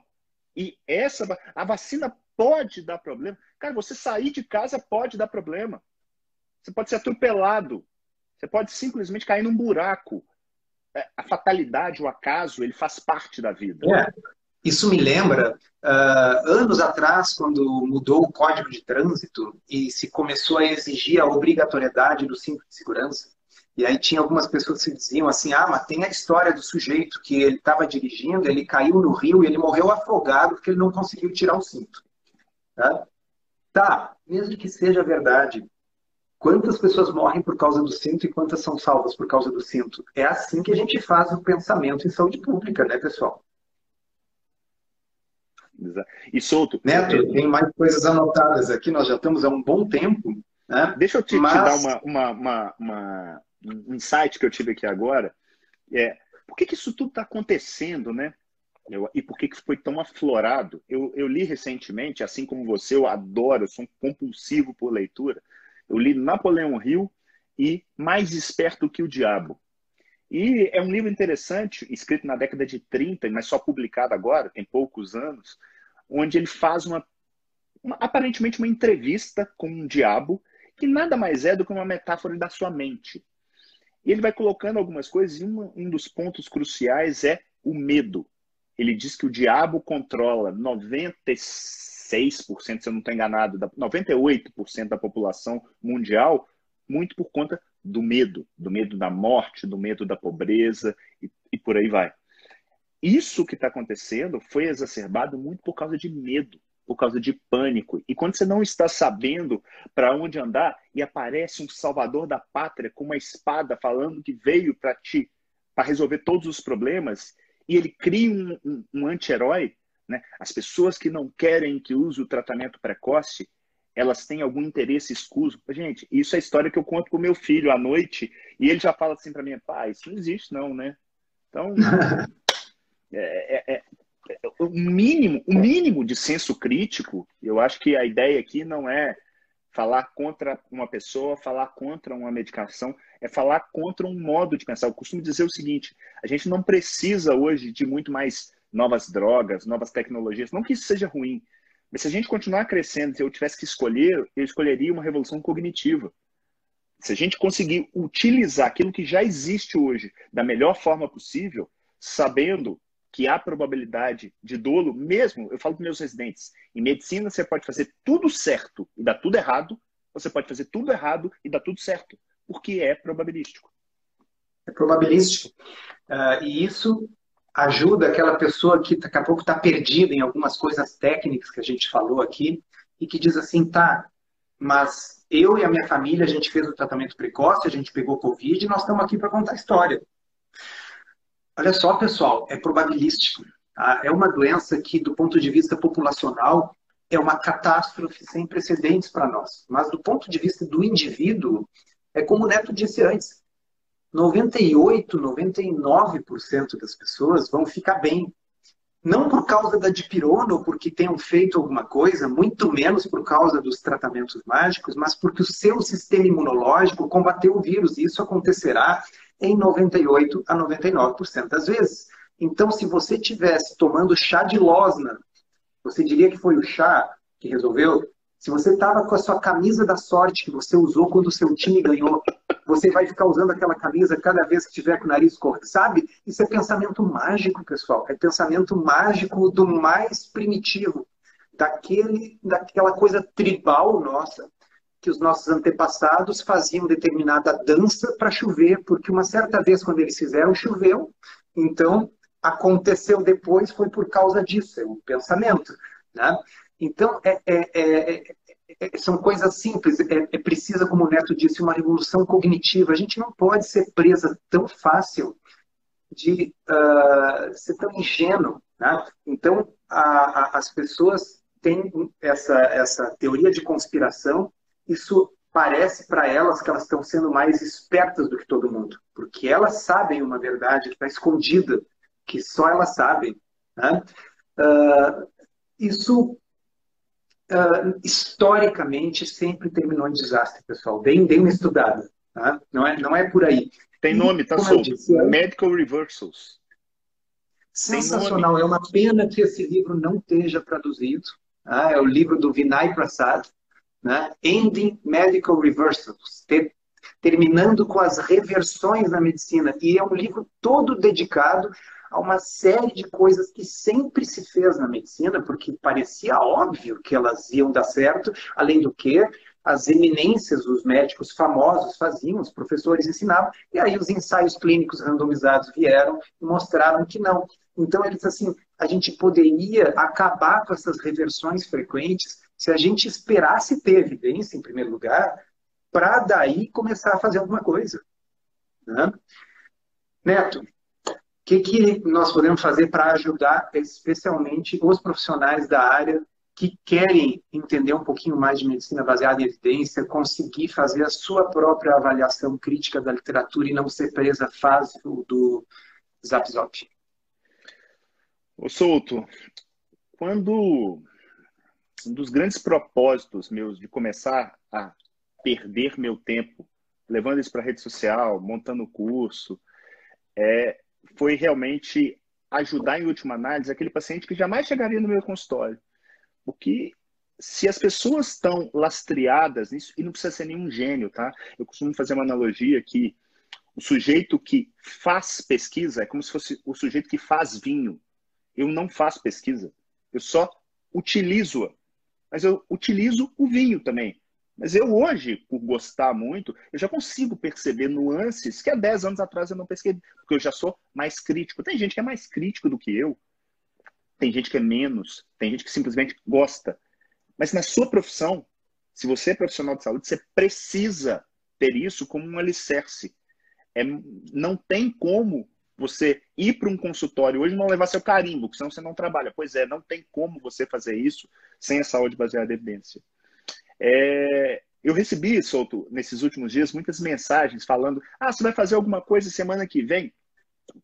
E essa a vacina pode dar problema. Cara, você sair de casa pode dar problema. Você pode ser atropelado. Você pode simplesmente cair num buraco. É, a fatalidade, o acaso, ele faz parte da vida. É. Isso me lembra uh, anos atrás, quando mudou o Código de Trânsito e se começou a exigir a obrigatoriedade do cinto de segurança. E aí tinha algumas pessoas que diziam assim: ah, mas tem a história do sujeito que ele estava dirigindo, ele caiu no rio e ele morreu afogado porque ele não conseguiu tirar o cinto. Tá? tá, mesmo que seja verdade, quantas pessoas morrem por causa do cinto e quantas são salvas por causa do cinto? É assim que a gente faz o pensamento em saúde pública, né, pessoal? E solto. Neto, é, tem mais coisas anotadas aqui, nós já estamos há um bom tempo. Né? Deixa eu te, Mas... te dar uma, uma, uma, uma, um insight que eu tive aqui agora. É, por que, que isso tudo está acontecendo, né? Eu, e por que, que foi tão aflorado? Eu, eu li recentemente, assim como você, eu adoro, eu sou um compulsivo por leitura. Eu li Napoleão Hill e Mais Esperto que o Diabo. E é um livro interessante, escrito na década de 30, mas só publicado agora, tem poucos anos, onde ele faz uma, uma, aparentemente uma entrevista com um diabo que nada mais é do que uma metáfora da sua mente. E ele vai colocando algumas coisas e um, um dos pontos cruciais é o medo. Ele diz que o diabo controla 96%, se eu não estou enganado, 98% da população mundial, muito por conta do medo, do medo da morte, do medo da pobreza e, e por aí vai. Isso que está acontecendo foi exacerbado muito por causa de medo, por causa de pânico. E quando você não está sabendo para onde andar e aparece um salvador da pátria com uma espada falando que veio para ti, para resolver todos os problemas, e ele cria um, um, um anti-herói, né? as pessoas que não querem que use o tratamento precoce, elas têm algum interesse escuso. Gente, isso é a história que eu conto com meu filho à noite, e ele já fala assim para mim, pai, isso não existe não, né? Então, [LAUGHS] É, é, é, o mínimo, o mínimo de senso crítico, eu acho que a ideia aqui não é falar contra uma pessoa, falar contra uma medicação, é falar contra um modo de pensar. Eu costumo dizer o seguinte: a gente não precisa hoje de muito mais novas drogas, novas tecnologias. Não que isso seja ruim, mas se a gente continuar crescendo, se eu tivesse que escolher, eu escolheria uma revolução cognitiva. Se a gente conseguir utilizar aquilo que já existe hoje da melhor forma possível, sabendo que há probabilidade de dolo, mesmo, eu falo para meus residentes, em medicina você pode fazer tudo certo e dar tudo errado, você pode fazer tudo errado e dar tudo certo, porque é probabilístico. É probabilístico. Uh, e isso ajuda aquela pessoa que daqui a pouco está perdida em algumas coisas técnicas que a gente falou aqui e que diz assim, tá, mas eu e a minha família, a gente fez o tratamento precoce, a gente pegou Covid e nós estamos aqui para contar a história. Olha só, pessoal, é probabilístico. Tá? É uma doença que, do ponto de vista populacional, é uma catástrofe sem precedentes para nós. Mas, do ponto de vista do indivíduo, é como o Neto disse antes: 98, 99% das pessoas vão ficar bem. Não por causa da dipirona ou porque tenham feito alguma coisa, muito menos por causa dos tratamentos mágicos, mas porque o seu sistema imunológico combateu o vírus. E isso acontecerá em 98 a 99% das vezes. Então, se você tivesse tomando chá de losna, você diria que foi o chá que resolveu? Se você estava com a sua camisa da sorte que você usou quando o seu time ganhou, você vai ficar usando aquela camisa cada vez que tiver com o nariz corto, sabe? Isso é pensamento mágico, pessoal. É pensamento mágico do mais primitivo, daquele, daquela coisa tribal nossa, que os nossos antepassados faziam determinada dança para chover, porque uma certa vez, quando eles fizeram, choveu. Então, aconteceu depois foi por causa disso, é o pensamento. Né? Então, é, é, é, é são coisas simples. É, é precisa, como o Neto disse, uma revolução cognitiva. A gente não pode ser presa tão fácil de uh, ser tão ingênuo. Né? Então, a, a, as pessoas têm essa, essa teoria de conspiração, isso parece para elas que elas estão sendo mais espertas do que todo mundo, porque elas sabem uma verdade que está escondida, que só elas sabem. Né? Uh, isso uh, historicamente sempre terminou em desastre, pessoal. Bem, bem estudado. Tá? Não, é, não é por aí. Tem nome, tá é... Medical Reversals. Sensacional. É uma pena que esse livro não esteja traduzido. Tá? É o livro do Vinay Prasad, né? Ending Medical Reversals. Ter, terminando com as reversões na medicina. E é um livro todo dedicado a uma série de coisas que sempre se fez na medicina, porque parecia óbvio que elas iam dar certo, além do que as eminências, os médicos famosos faziam, os professores ensinavam, e aí os ensaios clínicos randomizados vieram e mostraram que não. Então, eles assim, a gente poderia acabar com essas reversões frequentes se a gente esperasse ter evidência, em primeiro lugar, para daí começar a fazer alguma coisa. Né? Neto, que, que nós podemos fazer para ajudar especialmente os profissionais da área que querem entender um pouquinho mais de medicina baseada em evidência, conseguir fazer a sua própria avaliação crítica da literatura e não ser presa fácil do Zap Zop. Ô Souto, quando um dos grandes propósitos meus de começar a perder meu tempo levando isso para rede social, montando curso, é, foi realmente ajudar em última análise aquele paciente que jamais chegaria no meu consultório porque se as pessoas estão lastreadas nisso, e não precisa ser nenhum gênio, tá? Eu costumo fazer uma analogia que o sujeito que faz pesquisa é como se fosse o sujeito que faz vinho. Eu não faço pesquisa, eu só utilizo-a. Mas eu utilizo o vinho também. Mas eu hoje, por gostar muito, eu já consigo perceber nuances que há 10 anos atrás eu não pesquei, porque eu já sou mais crítico. Tem gente que é mais crítico do que eu tem gente que é menos, tem gente que simplesmente gosta. Mas na sua profissão, se você é profissional de saúde, você precisa ter isso como um alicerce. É, não tem como você ir para um consultório hoje e não levar seu carimbo, porque senão você não trabalha. Pois é, não tem como você fazer isso sem a saúde baseada em evidência. É, eu recebi, Souto, nesses últimos dias, muitas mensagens falando: ah, você vai fazer alguma coisa semana que vem?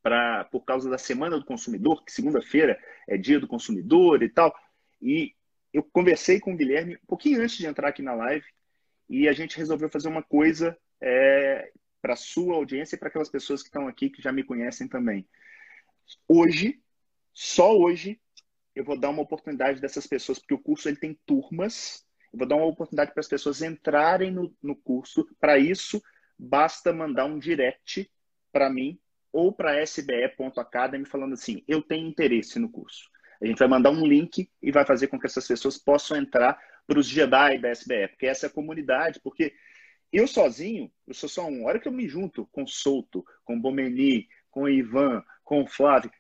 pra, por causa da Semana do Consumidor, que segunda-feira é dia do consumidor e tal. E eu conversei com o Guilherme um pouquinho antes de entrar aqui na live e a gente resolveu fazer uma coisa é, para a sua audiência e para aquelas pessoas que estão aqui que já me conhecem também. Hoje, só hoje, eu vou dar uma oportunidade dessas pessoas, porque o curso ele tem turmas, eu vou dar uma oportunidade para as pessoas entrarem no, no curso. Para isso, basta mandar um direct para mim ou para sbe.academy falando assim, eu tenho interesse no curso. A gente vai mandar um link e vai fazer com que essas pessoas possam entrar para os Jedi da SBE, porque essa é a comunidade, porque eu sozinho, eu sou só um. Hora que eu me junto com Souto, com Bomeni, com Ivan, com Flávio,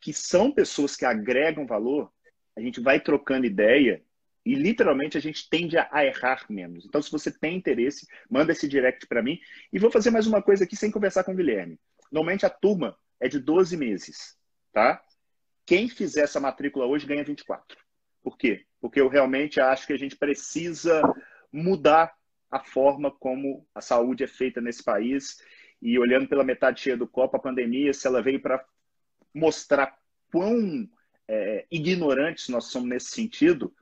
que são pessoas que agregam valor, a gente vai trocando ideia e literalmente a gente tende a errar menos. Então, se você tem interesse, manda esse direct para mim. E vou fazer mais uma coisa aqui sem conversar com o Guilherme. Normalmente a turma é de 12 meses, tá? Quem fizer essa matrícula hoje ganha 24. Por quê? Porque eu realmente acho que a gente precisa mudar a forma como a saúde é feita nesse país. E olhando pela metade cheia do copo, a pandemia, se ela veio para mostrar quão é, ignorantes nós somos nesse sentido,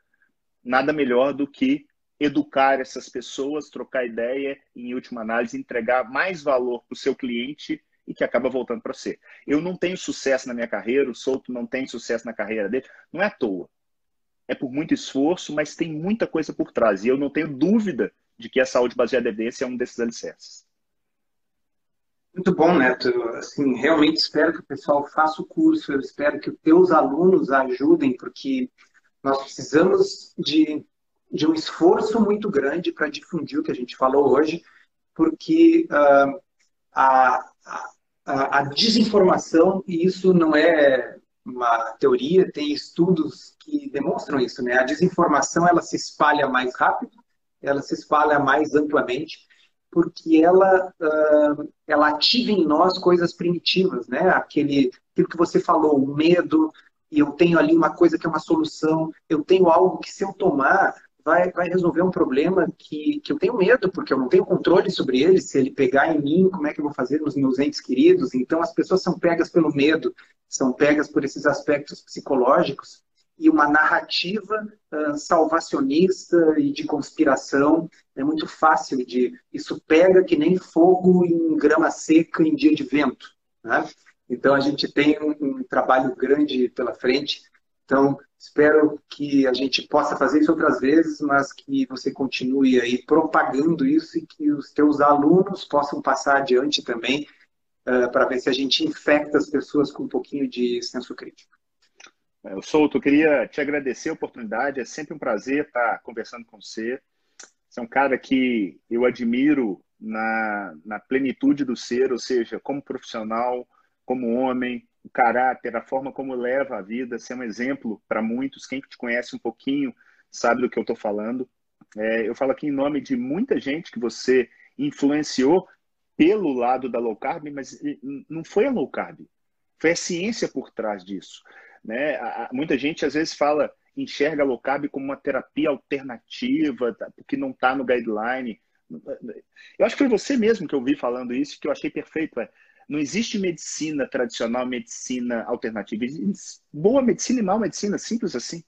nada melhor do que educar essas pessoas, trocar ideia e, em última análise, entregar mais valor para o seu cliente e que acaba voltando para você. Eu não tenho sucesso na minha carreira, o Souto não tem sucesso na carreira dele, não é à toa. É por muito esforço, mas tem muita coisa por trás. E eu não tenho dúvida de que a saúde baseada em evidência é um desses alicerces. Muito bom, Neto. Assim, realmente espero que o pessoal faça o curso, eu espero que os teus alunos ajudem, porque nós precisamos de, de um esforço muito grande para difundir o que a gente falou hoje, porque uh, a, a, a, desinformação, e isso não é uma teoria, tem estudos que demonstram isso, né? A desinformação ela se espalha mais rápido, ela se espalha mais amplamente, porque ela, uh, ela ativa em nós coisas primitivas, né? Aquele, aquilo que você falou, o medo, e eu tenho ali uma coisa que é uma solução, eu tenho algo que se eu tomar vai, vai resolver um problema que, que eu tenho medo, porque eu não tenho controle sobre ele. Se ele pegar em mim, como é que eu vou fazer nos meus entes queridos? Então, as pessoas são pegas pelo medo, são pegas por esses aspectos psicológicos e uma narrativa uh, salvacionista e de conspiração é muito fácil de isso pega que nem fogo em grama seca em dia de vento né? Então a gente tem um, um trabalho grande pela frente então Espero que a gente possa fazer isso outras vezes, mas que você continue aí propagando isso e que os teus alunos possam passar adiante também uh, para ver se a gente infecta as pessoas com um pouquinho de senso crítico. Eu sou, eu queria te agradecer a oportunidade, é sempre um prazer estar conversando com você. Você é um cara que eu admiro na, na plenitude do ser, ou seja, como profissional, como homem, o caráter, a forma como leva a vida, ser um exemplo para muitos. Quem te conhece um pouquinho sabe do que eu estou falando. É, eu falo aqui em nome de muita gente que você influenciou pelo lado da low carb, mas não foi a low carb, foi a ciência por trás disso. Né? Muita gente às vezes fala, enxerga a low carb como uma terapia alternativa, tá, porque não está no guideline. Eu acho que foi você mesmo que eu vi falando isso, que eu achei perfeito. É, não existe medicina tradicional, medicina alternativa. Existe boa medicina e má medicina, simples assim.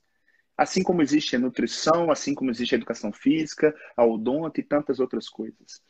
Assim como existe a nutrição, assim como existe a educação física, a odonto e tantas outras coisas.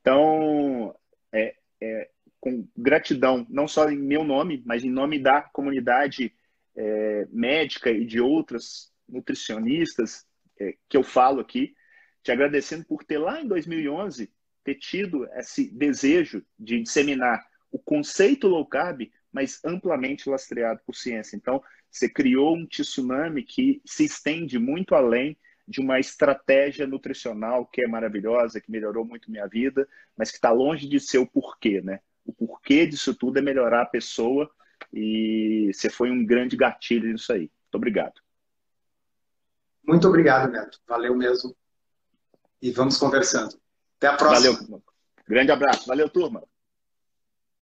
Então, é, é, com gratidão, não só em meu nome, mas em nome da comunidade é, médica e de outras nutricionistas é, que eu falo aqui, te agradecendo por ter lá em 2011 ter tido esse desejo de disseminar o conceito low carb, mas amplamente lastreado por ciência. Então, você criou um tsunami que se estende muito além de uma estratégia nutricional que é maravilhosa, que melhorou muito minha vida, mas que está longe de ser o porquê, né? O porquê disso tudo é melhorar a pessoa e você foi um grande gatilho nisso aí. Muito obrigado. Muito obrigado, Neto. Valeu mesmo. E vamos conversando. Até a próxima. Valeu. Grande abraço. Valeu, turma.